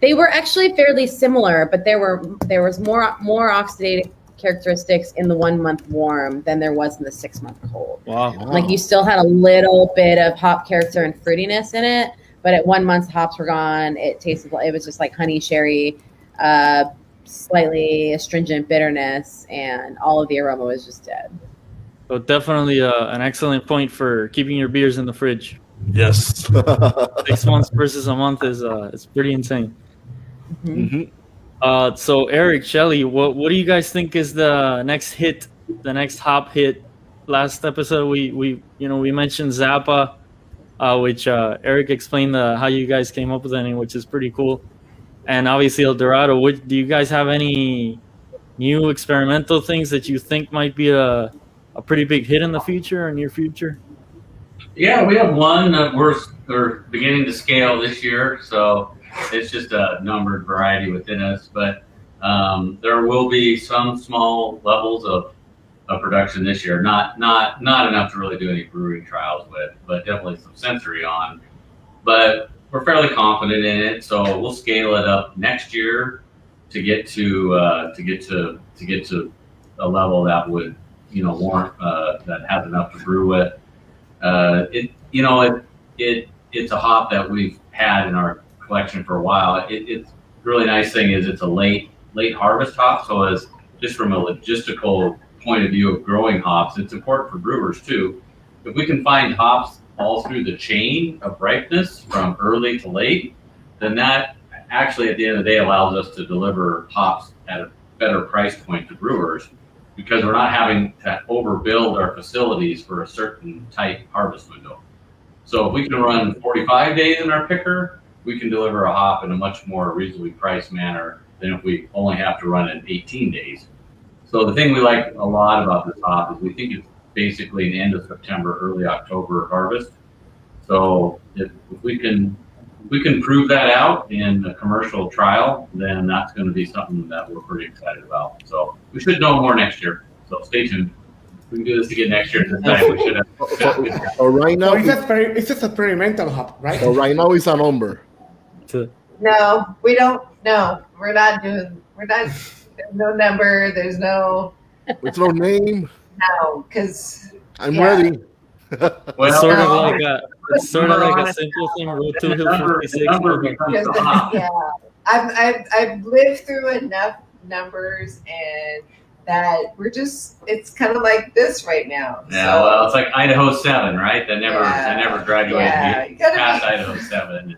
They were actually fairly similar, but there were there was more more oxidative characteristics in the one month warm than there was in the six month cold.
Wow.
Like you still had a little bit of hop character and fruitiness in it, but at one month hops were gone. It tasted like it was just like honey sherry, uh, slightly astringent bitterness, and all of the aroma was just dead.
So definitely uh, an excellent point for keeping your beers in the fridge.
Yes.
Six months versus a month is uh, it's pretty insane.
Mhm.
Uh, so Eric, Shelly, what what do you guys think is the next hit, the next hop hit? Last episode, we we you know we mentioned Zappa, uh, which uh, Eric explained the, how you guys came up with it, which is pretty cool. And obviously El Dorado. What, do you guys have any new experimental things that you think might be a a pretty big hit in the future or near future?
Yeah, we have one that we're, we're beginning to scale this year, so it's just a numbered variety within us. But um, there will be some small levels of, of production this year. Not not not enough to really do any brewing trials with, but definitely some sensory on. But we're fairly confident in it, so we'll scale it up next year to get to uh, to get to to get to a level that would you know warrant uh, that has enough to brew with. Uh, it you know it it it's a hop that we've had in our collection for a while. It, it's really nice thing is it's a late late harvest hop, so as just from a logistical point of view of growing hops, it's important for brewers too. If we can find hops all through the chain of ripeness from early to late, then that actually at the end of the day allows us to deliver hops at a better price point to brewers because we're not having to overbuild our facilities for a certain tight harvest window. So if we can run 45 days in our picker, we can deliver a hop in a much more reasonably priced manner than if we only have to run it 18 days. So the thing we like a lot about this hop is we think it's basically the end of September, early October harvest. So if, if we can if we can prove that out in a commercial trial, then that's going to be something that we're pretty excited about. So we should know more next year. So stay tuned. If we can do this again next year. This time we should have.
So right now,
So it's, a exper- it's just experimental hop, right?
so right now it's a number.
No, we don't. No, we're not doing. We're not. There's no number. There's no
It's no name.
No because
I'm
Yeah.
ready.
Well,
sort of like a it's sort of like a simple thing. Road to Hill 56.
the number
but-
becomes the hop.
yeah, I've, I've I've lived through enough numbers and that we're just. It's kind of like this right now.
Yeah,
So,
well, it's like Idaho Seven, right? That never,
Yeah.
that never graduated
Yeah,
past
be-
Idaho Seven.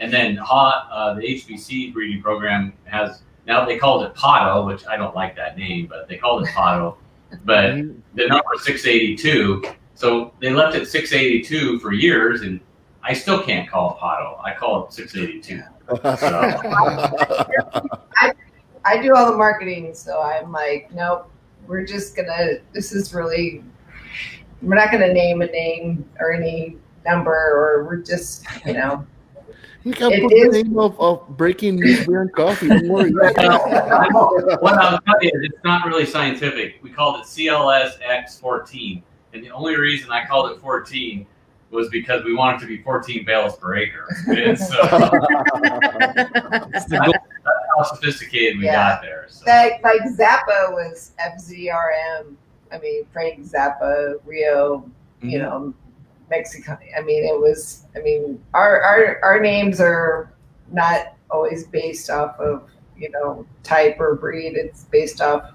And then hot, uh, the HBC breeding program has now they called it Pahto, which I don't like that name, but they called it Pahto. But mm-hmm. the number six eighty two, so they left it six eighty two for years, and I still can't call it Pahto. I call it six eighty two.
I do all the marketing, so I'm like, nope. We're just gonna. This is really. We're not gonna name a name or any number, or we're just, you know.
We can
It
put
is-
the name of, of breaking news beer and coffee. Don't worry.
what I'll tell you is it's not really scientific. We called it CLS X14, and the only reason I called it 14 was because we wanted to be 14 bales per acre. And so that's how sophisticated we
Yeah.
got there. So.
Like, like Zappa was FZRM. I mean, Frank Zappa, Rio, you mm-hmm. know, Mexico. I mean, it was. I mean, our our our names are not always based off of you know type or breed. It's based off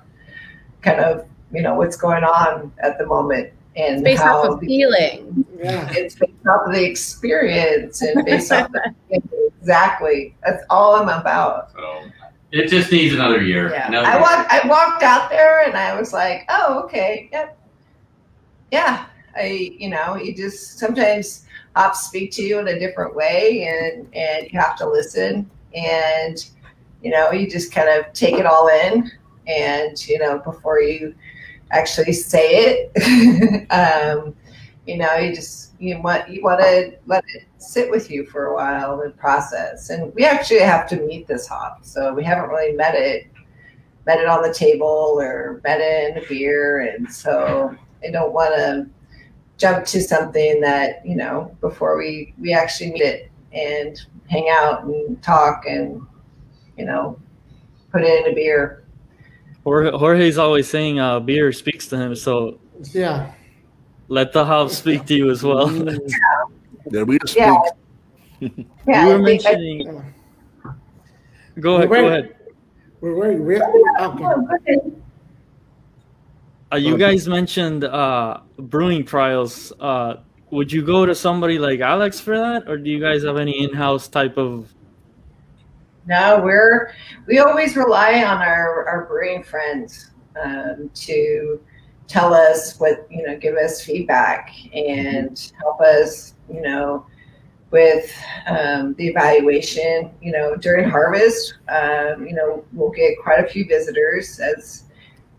kind of you know what's going on at the moment and
It's based
how
off of
the-
feeling.
Yeah.
it's based off of the experience and based off the exactly. That's all I'm about.
So it just needs another year.
Yeah,
Another
I
year.
walked. I walked out there and I was like, "Oh, okay, yep, yeah." I, you know, you just sometimes hops speak to you in a different way, and and you have to listen, and you know, you just kind of take it all in, and you know, before you actually say it, um, you know, you just you want you want to let it sit with you for a while and process. And we actually have to meet this hop, so we haven't really met it, met it on the table or met it in a beer, and so I don't want to jump to something that you know before we we actually meet it and hang out and talk and you know put it in a beer.
Jorge, Jorge's always saying uh, beer speaks to him, so
Yeah.
let the house speak to you as well.
There we speak.
Yeah. Yeah,
you were
I I-
Go ahead. Go ahead.
We're wait, we're okay.
Go ahead.
Uh, you
Okay.
guys mentioned uh, brewing trials. Uh, would you go to somebody like Alex for that, or do you guys have any in-house type of?
No, we're we always rely on our our brewing friends um, to tell us what you know, give us feedback and help us, you know, with um, the evaluation. You know, during harvest, um, you know, we'll get quite a few visitors as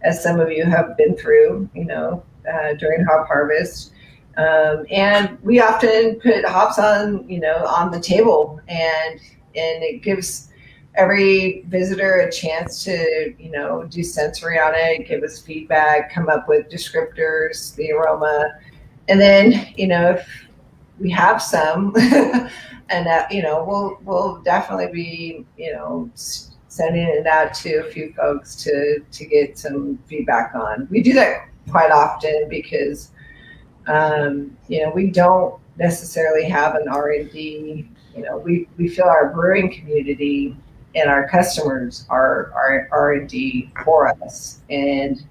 as some of you have been through. You know, uh, during hop harvest. Um, and we often put hops on, you know, on the table, and and it gives every visitor a chance to you know do sensory on it give us feedback come up with descriptors the aroma and then you know if we have some and uh, you know we'll we'll definitely be you know sending it out to a few folks to to get some feedback on we do that quite often because um, you know we don't necessarily have an r&d you know we, we feel our brewing community and our customers are are R and D for us, and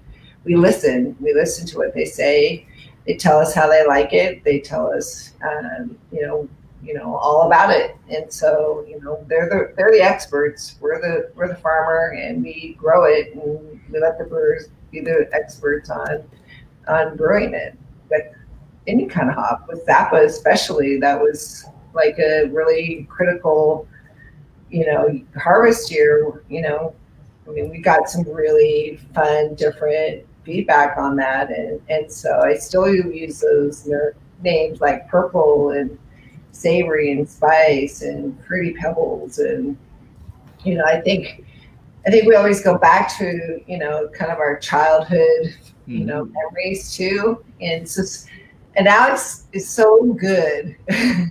we listen. We listen to what they say. They tell us how they like it. They tell us, um, you know, you know all about it. And so, you know, they're the they're the experts. We're the we're the farmer, and we grow it, and we let the brewers be the experts on on brewing it. But any kind of hop with Zappa, especially, that was like a really critical you know, harvest year, you know, I mean, we got some really fun, different feedback on that. And, and so I still use those names like purple and savory and spice and fruity pebbles. And, you know, I think, I think we always go back to, you know, kind of our childhood, you know, memories too. And just, and Alex is so good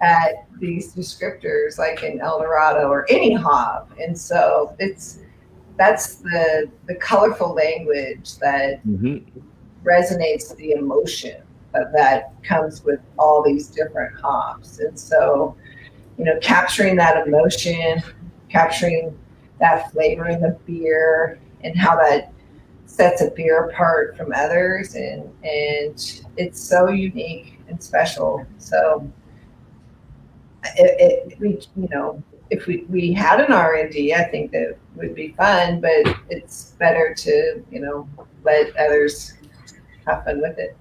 at these descriptors like in El Dorado or any hop. And so it's that's the the colorful language that
Mhm.
resonates the emotion that, that comes with all these different hops. And so, you know, capturing that emotion, capturing that flavor in the beer and how that sets a beer apart from others and and it's so unique and special. So it, it we you know if we, we had an r&d i think that would be fun but it's better to you know let others have fun with it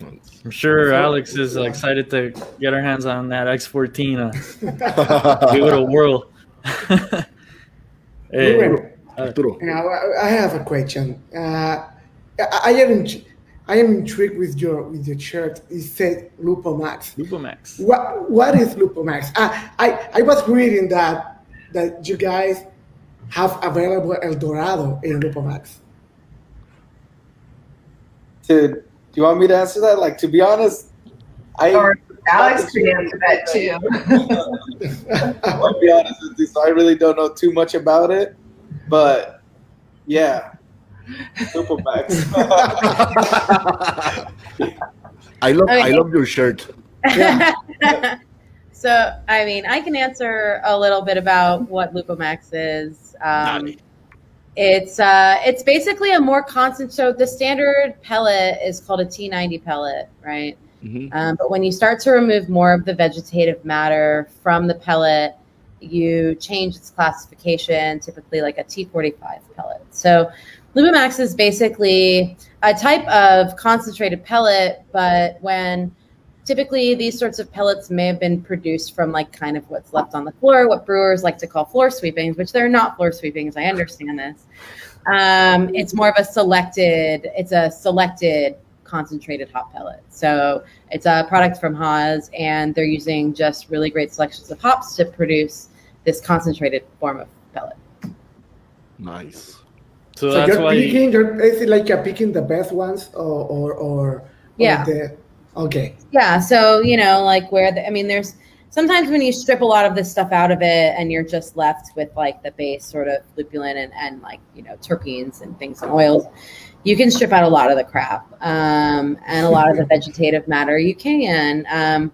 I'm sure Alex is uh, excited to get her hands on that X14. Uh, give it a whirl. Hey,
Ruben,
Arturo.
now, I I have a question. Uh, I I haven't I am intrigued with your with your shirt. It said Lupo Max.
Lupo Max.
What what is Lupo Max? I, I I was reading that that you guys have available El Dorado in Lupo Max.
Dude, do you want me to answer that? Like, to be honest, I.
Or Alex could answer that too.
I'll be honest with you, so I really don't know too much about it, but yeah, Super Max.
I love I love your shirt.
so, I mean, I can answer a little bit about what Lupomax is. Um,
Nice.
It's uh, it's basically a more constant. So the standard pellet is called a T90 pellet, right?
Mhm.
Um, but when you start to remove more of the vegetative matter from the pellet, you change its classification, typically like a T45 pellet. So Lupomax is basically a type of concentrated pellet, but when typically these sorts of pellets may have been produced from like kind of what's left on the floor, what brewers like to call floor sweepings, which they're not floor sweepings. I understand this. Um, it's more of a selected, it's a selected concentrated hop pellet. So it's a product from Haas, and they're using just really great selections of hops to produce this concentrated form of pellet.
Nice.
So,
So
that's
you're
why.
picking, you're is it like you're picking the best ones, or or, or or
Yeah.
the, okay,
Yeah. So, you know, like where the, I mean, there's sometimes when you strip a lot of this stuff out of it and you're just left with like the base sort of lupulin and, and like, you know, terpenes and things and oils, you can strip out a lot of the crap um, and a lot of the vegetative matter. You can, um,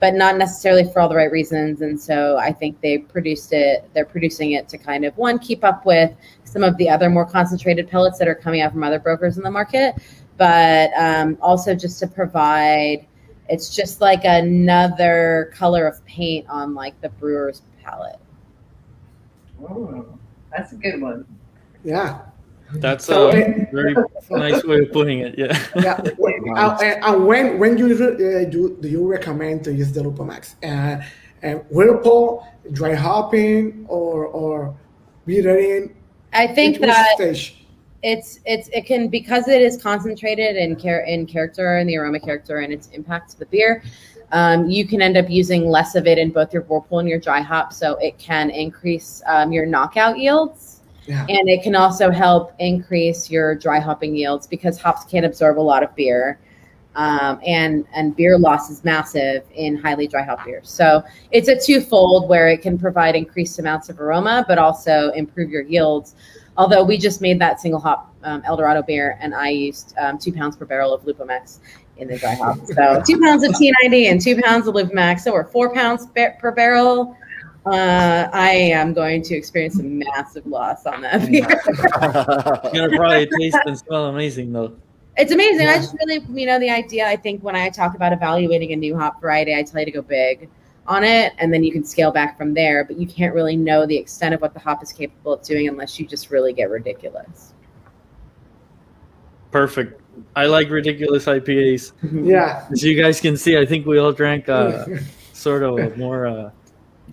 but not necessarily for all the right reasons. And so I think they produced it, they're producing it to kind of one, keep up with some of the other more concentrated pellets that are coming out from other brokers in the market, but um, also just to provide it's just like another color of paint on like the brewer's palette.
Ooh, that's a good one.
yeah,
That's
So,
a
uh,
very nice way of putting it. Yeah.
yeah. uh, and, and when when you uh, do do you recommend to use the Lupomax? Uh, and whirlpool, dry hopping, or or beating?
I think that
stage?
it's it's it can because it is concentrated in care in character and the aroma character and its impact to the beer. Um, you can end up using less of it in both your whirlpool and your dry hop, so it can increase um, your knockout yields.
Yeah.
and it can also help increase your dry hopping yields because hops can't absorb a lot of beer um, and and beer loss is massive in highly dry hop beers. So it's a twofold where it can provide increased amounts of aroma but also improve your yields. Although we just made that single hop um, El Dorado beer and i used um, two pounds per barrel of lupomax in the dry hop. So two pounds of t90 and two pounds of lupomax so we're four pounds per barrel uh, I am going to experience a massive loss on that beer.
It's gonna probably taste and smell amazing though.
It's amazing. I just really, you know, the idea. I think when I talk about evaluating a new hop variety, I tell you to go big on it, and then you can scale back from there. But you can't really know the extent of what the hop is capable of doing unless you just really get ridiculous.
Perfect. I like ridiculous IPAs.
Yeah.
As you guys can see, I think we all drank uh, sort of a more uh,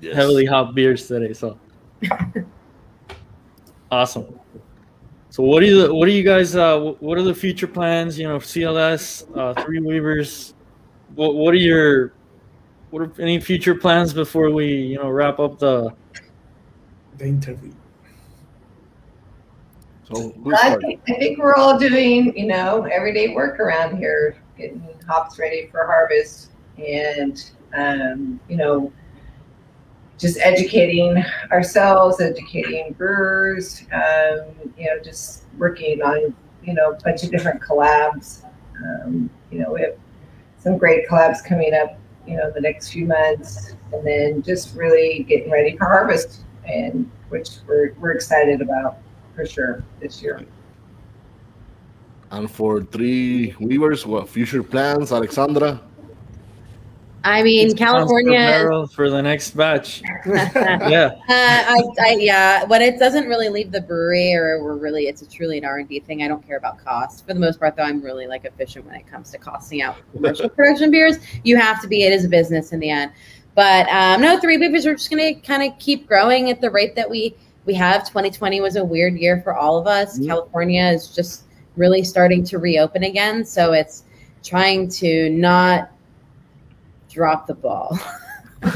Yes.
heavily hop beers today. So awesome. So what do you what do you guys uh, what are the future plans? You know, CLS, uh, Three Weavers. What what are your what are any future plans before we you know wrap up the
The interview.
So who's
I think, I think we're all doing, you know, everyday work around here, getting hops ready for harvest and, um, you know, just educating ourselves, educating brewers, um, you know, just working on, you know, a bunch of different collabs. Um, you know, we have some great collabs coming up, you know, the next few months, and then just really getting ready for harvest, and which we're, we're excited about for sure this year.
And for Three Weavers, what future plans, Alexandra?
I mean,
per
California.
for the next batch? Yeah,
Uh, I, I, yeah, when it doesn't really leave the brewery, or we're really, it's a truly an R and D thing. I don't care about cost for the most part, though. I'm really like efficient when it comes to costing out commercial production beers. You have to be; it is a business in the end. But um, no, three beers. We're just gonna kind of keep growing at the rate that we we have. 2020 was a weird year for all of us.
Mhm.
California is just really starting to reopen again. So it's trying to not drop the ball.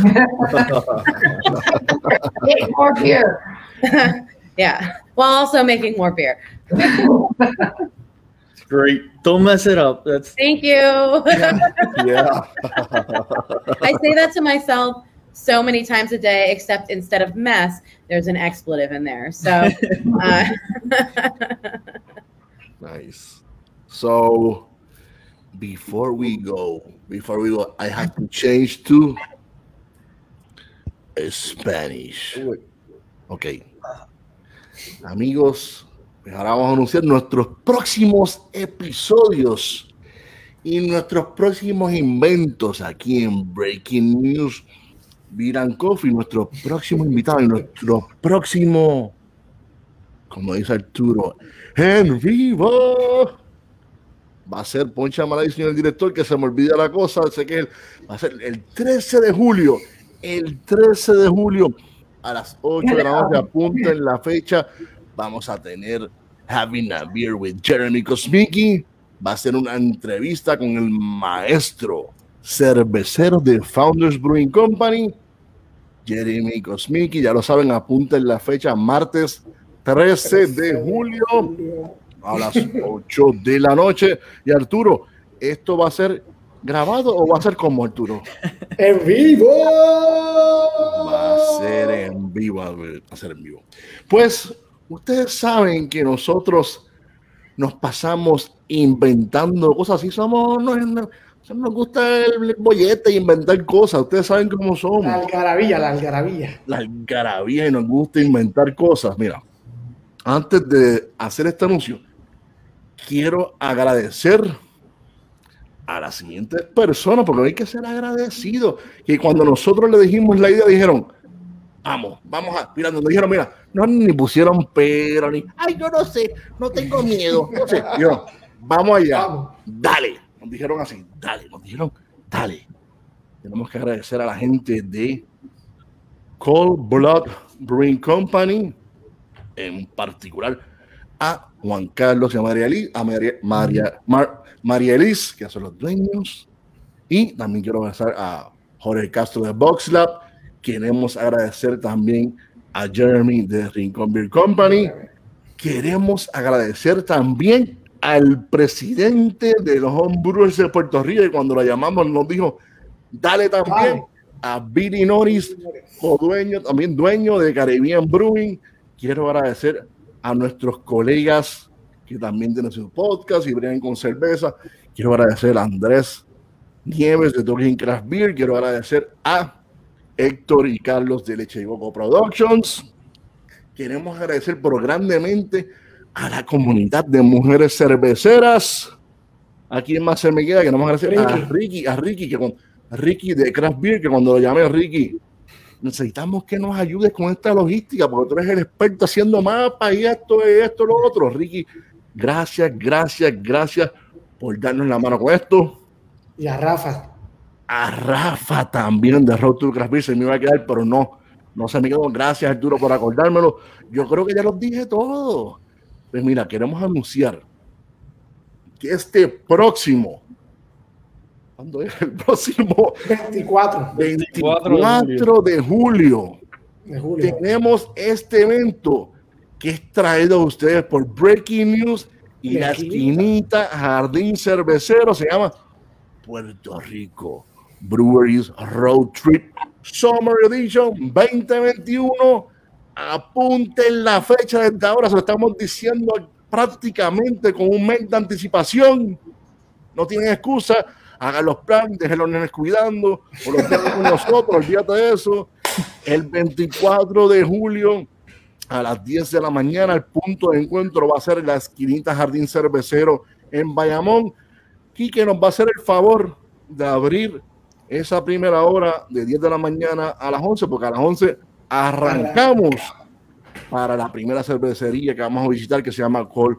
Make more beer.
yeah, while also making more beer.
it's Great. Don't mess it up. That's
Thank you.
yeah.
I say that to myself so many times a day, except instead of mess, there's an expletive in there. So, uh,
Nice. So before we go, before we go, I have to change to Spanish. Ok. Amigos, pues ahora vamos a anunciar nuestros próximos episodios y nuestros próximos inventos aquí en Breaking News and Coffee, nuestro próximo invitado y nuestro próximo, como dice Arturo, en vivo. Va a ser Poncha Malay, señor director, que se me olvida la cosa. Sé que va a ser el 13 de julio. El 13 de julio a las 8 de la noche. Apunten la fecha. Vamos a tener Having a Beer with Jeremy Kosmicki. Va a ser una entrevista con el maestro cervecero de Founders Brewing Company, Jeremy Kosmicki. Ya lo saben, apunten la fecha, martes 13 de julio a las 8 de la noche. Y Arturo, ¿esto va a ser grabado o va a ser como Arturo?
¡En vivo!
Va a ser en vivo, va a ser en vivo. Pues ustedes saben que nosotros nos pasamos inventando cosas así, somos, no, no- nos gusta el bollete inventar cosas, ustedes saben cómo somos.
La algarabía, la algarabía.
la algarabía y nos gusta inventar cosas. Mira, antes de hacer este anuncio, quiero agradecer a las siguientes personas, porque hay que ser agradecido. Que cuando nosotros le dijimos la idea, dijeron, vamos, vamos a, mira, nos dijeron, mira, no ni pusieron pero, ni, ay, yo no sé, no tengo miedo, no sé. Yo, vamos allá,
Vamos.
dale. Nos dijeron así, dale, nos dijeron, dale. Tenemos que agradecer a la gente de Cold Blood Brewing Company, en particular a Juan Carlos y a María, Eli- a María, María, Mar- María Elis, que son los dueños, y también quiero agradecer a Jorge Castro de Box Lab. Queremos agradecer también a Jeremy de Rincon Beer Company. Queremos agradecer también al presidente de los homebrewers de Puerto Rico, y cuando lo llamamos nos dijo, dale también a Billy Norris, dueño, también dueño de Caribbean Brewing. Quiero agradecer a nuestros colegas que también tienen su podcast y brindan con cerveza. Quiero agradecer a Andrés Nieves de Talking Craft Beer. Quiero agradecer a Héctor y Carlos de Leche y Boco Productions. Queremos agradecer por grandemente a la comunidad de mujeres cerveceras. ¿A quién más se me queda? Queremos agradecer a
Ricky.
Ricky, a Ricky, que con, Ricky de Craft Beer, que cuando lo llamé Ricky, necesitamos que nos ayudes con esta logística, porque tú eres el experto haciendo mapas y esto, y esto, lo otro. Ricky, gracias, gracias, gracias por darnos la mano con esto.
Y a Rafa.
A Rafa también de Road to Craft se me iba a quedar, pero no, no se me quedó. Gracias, Arturo, por acordármelo. Yo creo que ya los dije todo. Pues mira, queremos anunciar que este próximo, ¿cuándo es el próximo?
24
24 de julio
de julio.
tenemos este evento que es traído a ustedes por Breaking News y
La esquinita
Jardín Cervecero se llama Puerto Rico Breweries Road Trip Summer Edition 2021. Apunten la fecha desde ahora, se lo estamos diciendo prácticamente con un mes de anticipación. No tienen excusa, hagan los planes, dejen los nenes cuidando, o los con nosotros, olvídate de eso. El 24 de julio a las 10 de la mañana, el punto de encuentro va a ser en la esquinita Jardín Cervecero en Bayamón. Quique nos va a hacer el favor de abrir esa primera hora de 10 de la mañana a las 11, porque a las 11 arrancamos para la primera cervecería que vamos a visitar que se llama Cold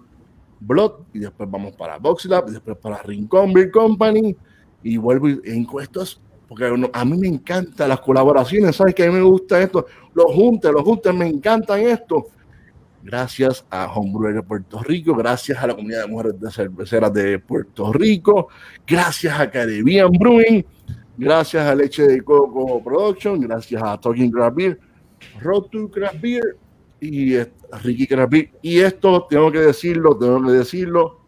Blood y después vamos para Box Lab y después para Rincón Beer Company y vuelvo y encuestas porque uno- a mí me encantan las colaboraciones, ¿sabes que A mí me gusta esto, los juntes, los juntes me encantan esto. gracias a Homebrewer de Puerto Rico, gracias a la comunidad de mujeres de cerveceras de Puerto Rico, gracias a Caribbean Brewing, gracias a Leche de Coco Production, gracias a Talking Craft Beer, Road to Craft Beer y Ricky Beer. Y esto tengo que decirlo, tengo que decirlo,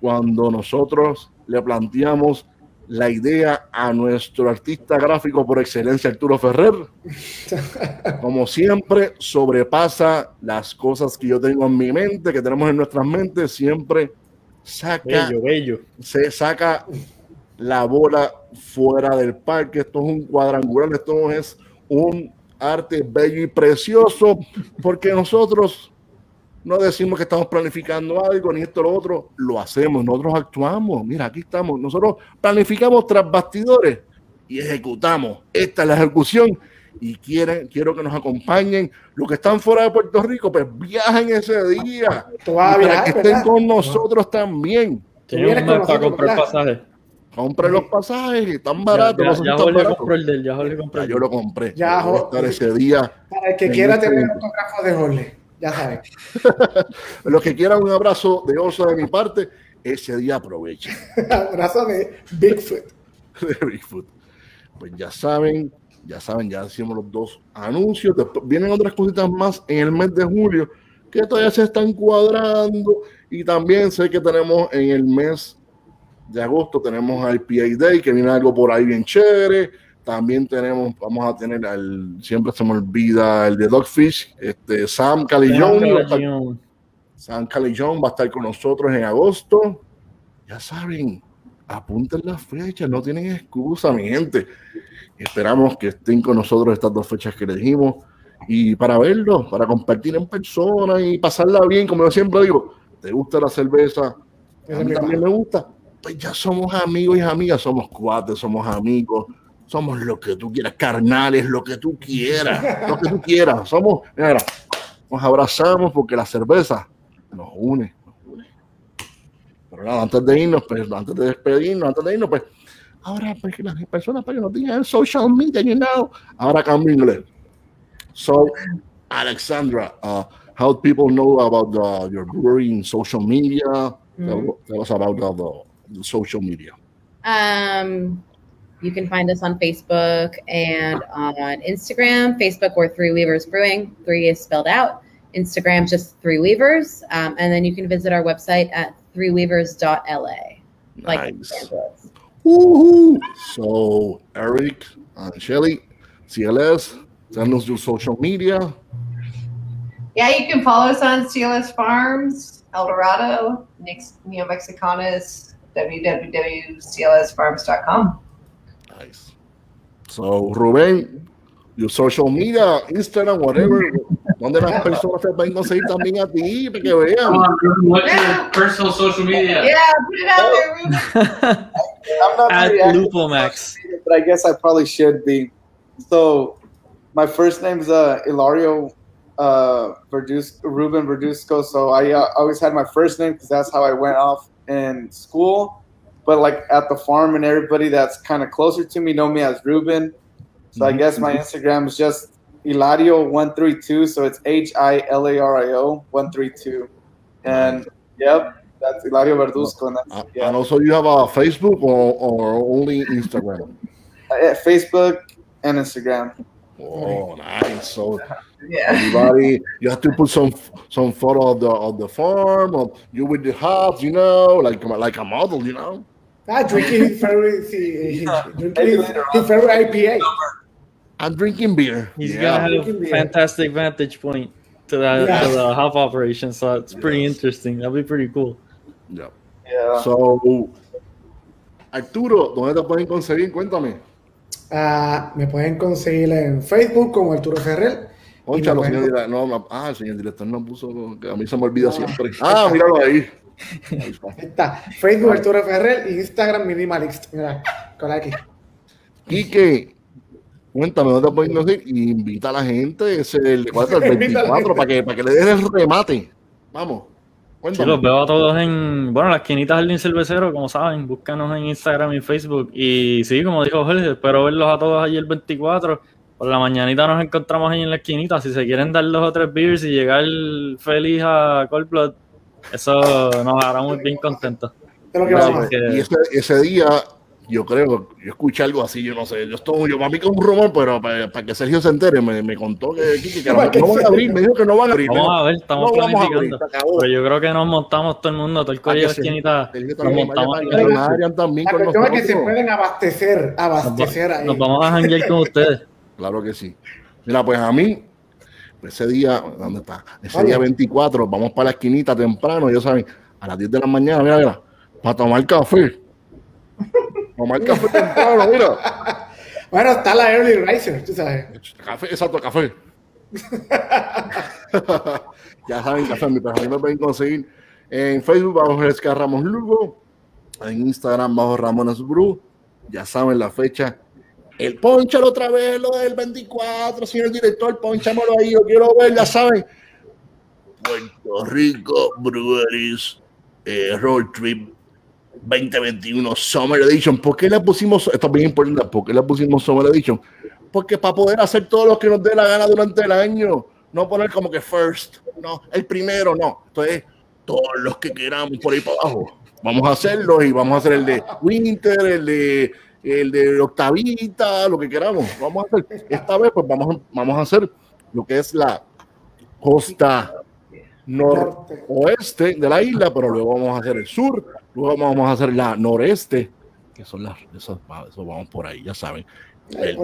cuando nosotros le planteamos la idea a nuestro artista gráfico por excelencia, Arturo Ferrer. Como siempre, sobrepasa las cosas que yo tengo en mi mente, que tenemos en nuestras mentes, siempre saca,
Bello, bello.
se saca la bola fuera del parque. Esto es un cuadrangular, esto es un arte bello y precioso, porque nosotros no decimos que estamos planificando algo, ni esto, lo otro, lo hacemos, nosotros actuamos. Mira, aquí estamos, nosotros planificamos tras bastidores y ejecutamos. Esta es la ejecución y quieren, quiero que nos acompañen. Los que están fuera de Puerto Rico, pues viajen ese día. Para que estén con nosotros también.
Para
nosotros,
comprar
¿verdad?
Compren los pasajes, están
Ya,
baratos.
ya,
no son
ya
tan
Jorge
baratos.
compró el del, ya Jorge compró
Ya yo lo compré.
Ya,
Voy a
jo-
estar ese día.
Para el que quiera
este
tener
momento.
autógrafo de Jorge, ya saben.
Los que quieran un abrazo de oso de mi parte, ese día aprovechen.
Abrazo de Bigfoot.
de Bigfoot. Pues ya saben, ya saben, ya hicimos los dos anuncios. Después vienen otras cositas más en el mes de julio que todavía se están cuadrando. Y también sé que tenemos en el mes de agosto, tenemos al PA Day, que viene algo por ahí bien chévere. También tenemos, vamos a tener al, siempre se me olvida, el de Dogfish, este, Sam Calillón. Sam Calillón va a estar con nosotros en agosto. Ya saben, apunten las fechas, no tienen excusa, mi gente. Esperamos que estén con nosotros estas dos fechas que le dijimos y para verlo, para compartir en persona y pasarla bien, como yo siempre digo, ¿te gusta la cerveza? A mí también me gusta. Pues ya somos amigos y amigas, somos cuates, somos amigos, somos lo que tú quieras, carnales, lo que tú quieras, lo que tú quieras. Somos, mira, nos abrazamos porque la cerveza nos une. nos une. Pero nada, antes de irnos, pues, antes de despedirnos, antes de irnos, pues, ahora pues, que las personas para que nos digan en social media, you know, ahora cambio inglés. So, Alexandra, uh, how people know about the, your brewery in social media? Tell, tell us about the social media.
Um, you can find us on Facebook and on Instagram. Facebook, we're Three Weavers Brewing. Three is spelled out. Instagram, just Three Weavers. Um, and then you can visit our website at threeweavers.la. Like
Nice.
Los Angeles.
Woohoo! So, Eric and Shelly, CLS, send us your social media.
Yeah, you can follow us on CLS Farms, El Dorado, Nix, Neo Mexicanas, www.clsfarms.com.
Nice. So, Rubén, your social media, Instagram, whatever, donde las personas te pueden conseguir también a ti, para que vean.
Come What's your personal social media?
Yeah, put it out there, Ruben.
I'm not
At
very active,
Lupomax.
but I guess I probably should be. So, my first name's uh, Hilario uh, Verdus- Ruben Verduzco. So I uh, always had my first name because that's how I went off in school. But like at the farm and everybody that's kind of closer to me know me as Ruben. So I guess my Instagram is just Hilario132. So it's H I L A R I O 132. And yep, that's Hilario Verduzco. And that's, yeah.
And also, you have a Facebook or, or only Instagram?
Uh, Facebook and Instagram.
Oh, nice. So,
Yeah.
everybody, you have to put some some photo of the of the farm, of you with the hops, you know, like like a model, you know.
Ah, drinking his favorite, he, he, drinking
Maybe
his,
later
his IPA.
I'm drinking beer.
He's
yeah.
gonna have
Drinking
a
beer.
fantastic vantage point to that
Yeah.
to the hop operation, so it's pretty
Yes.
interesting. That'll be pretty cool.
Yeah.
Yeah.
So, Arturo, ¿dónde te pueden conseguir? Cuéntame.
Ah, me pueden conseguir en Facebook como Arturo Ferrer.
Señor director. No, no, ah, el señor director no puso, que a mí se me olvida siempre. Ah, míralo ahí. Ahí está.
Ahí está. Facebook Arturo Ferrer y Instagram Minimalist. Mira, con aquí.
Quique, cuéntame dónde pueden conseguir y invita a la gente el, ¿cuál es el
Invita a la
24
gente.
para que, para que le des el remate. Vamos.
Sí, los veo a todos en, bueno, las quinitas Jardín Cervecero, como saben, búscanos en Instagram y Facebook. Y sí, como dijo Jorge, espero verlos a todos allí el 24. Por la mañanita nos encontramos ahí en la esquinita. Si se quieren dar dos o tres beers y llegar feliz a Cold Blood, eso nos hará muy bien contentos.
Que
y ese, ese día, yo creo, yo escuché algo así, yo no sé, yo estoy, yo que es un rumor, pero para, para que Sergio se entere, me, me contó que, que no,
que
no van a abrir, me dijo que no van a abrir.
Vamos a ver, estamos
no abrir,
planificando. Pero yo creo que nos montamos todo el mundo, todo el
Ah,
corillo de esquinita.
Sergio
Nos
también,
montamos
La
con
cuestión es que se pueden abastecer,
Nos,
abastecer ahí.
nos vamos a janguear con ustedes.
Claro que sí. Mira, pues a mí, ese día, ¿dónde está? Ese día 24, vamos para la esquinita temprano, ya saben, a las 10 de la mañana, mira, mira, para tomar café. Tomar café temprano, mira.
Bueno, está la Early Riser, tú sabes.
Café, exacto, café. ya saben, café, mi perro, a mí me pueden conseguir en Facebook bajo Resca Ramos Lugo, en Instagram bajo Ramones Bru, ya saben la fecha. El ponchalo otra vez, lo del 24, señor director, ponchámoslo ahí, yo quiero ver, ya saben. Puerto Rico Breweries eh, Road Trip 2021 Summer Edition. ¿Por qué le pusimos, esto es bien importante, por qué le pusimos Summer Edition? Porque para poder hacer todo lo que nos dé la gana durante el año, no poner como que first, no, el primero, no. Entonces, todos los que queramos por ahí para abajo, vamos a hacerlo y vamos a hacer el de Winter, el de el de Octavita, lo que queramos, vamos a hacer. Esta vez, pues vamos a, vamos a hacer lo que es la costa noroeste de la isla, pero luego vamos a hacer el sur, luego vamos a hacer la noreste, que son las, esos vamos por ahí, ya saben.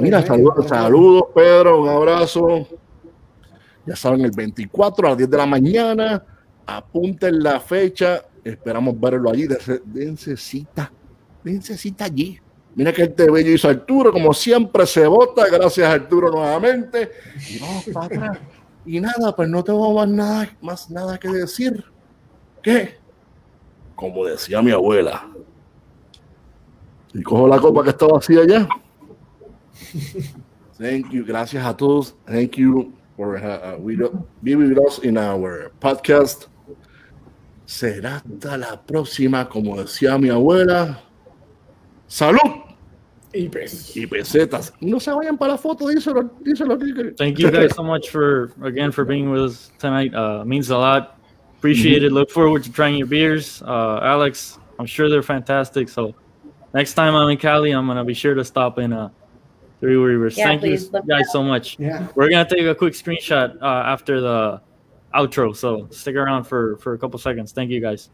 Mira, saludos, saludos, Pedro, un abrazo. Ya saben, el 24 a las 10 de la mañana, apunten la fecha, esperamos verlo allí, dense, dense cita, dense cita allí. Mira que este bello hizo Arturo, como siempre se vota, gracias Arturo nuevamente. Y vamos. Y nada, pues no tengo más nada, más nada que decir. ¿Qué? Como decía mi abuela. Y cojo la copa que estaba así allá. Thank you. Gracias a todos. Thank you for uh, uh, we do- be with us in our podcast. Será hasta la próxima, como decía mi abuela. Salud
Y pues,
y pesetas. No se vayan para la foto, díselo, díselo.
Thank you guys so much for again for being with us tonight. Uh, means a lot. Appreciate it. Look forward to trying your beers, uh, Alex. I'm sure they're fantastic. So next time I'm in Cali, I'm gonna be sure to stop in uh, Three Rivers.
Yeah,
Thank
please,
you guys
out.
so much.
yeah.
We're gonna take a quick screenshot uh, after the outro. So stick around for for a couple seconds. Thank you guys.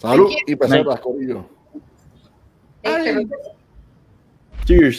Salud
Thank
y pesetas, corillo.
Cheers.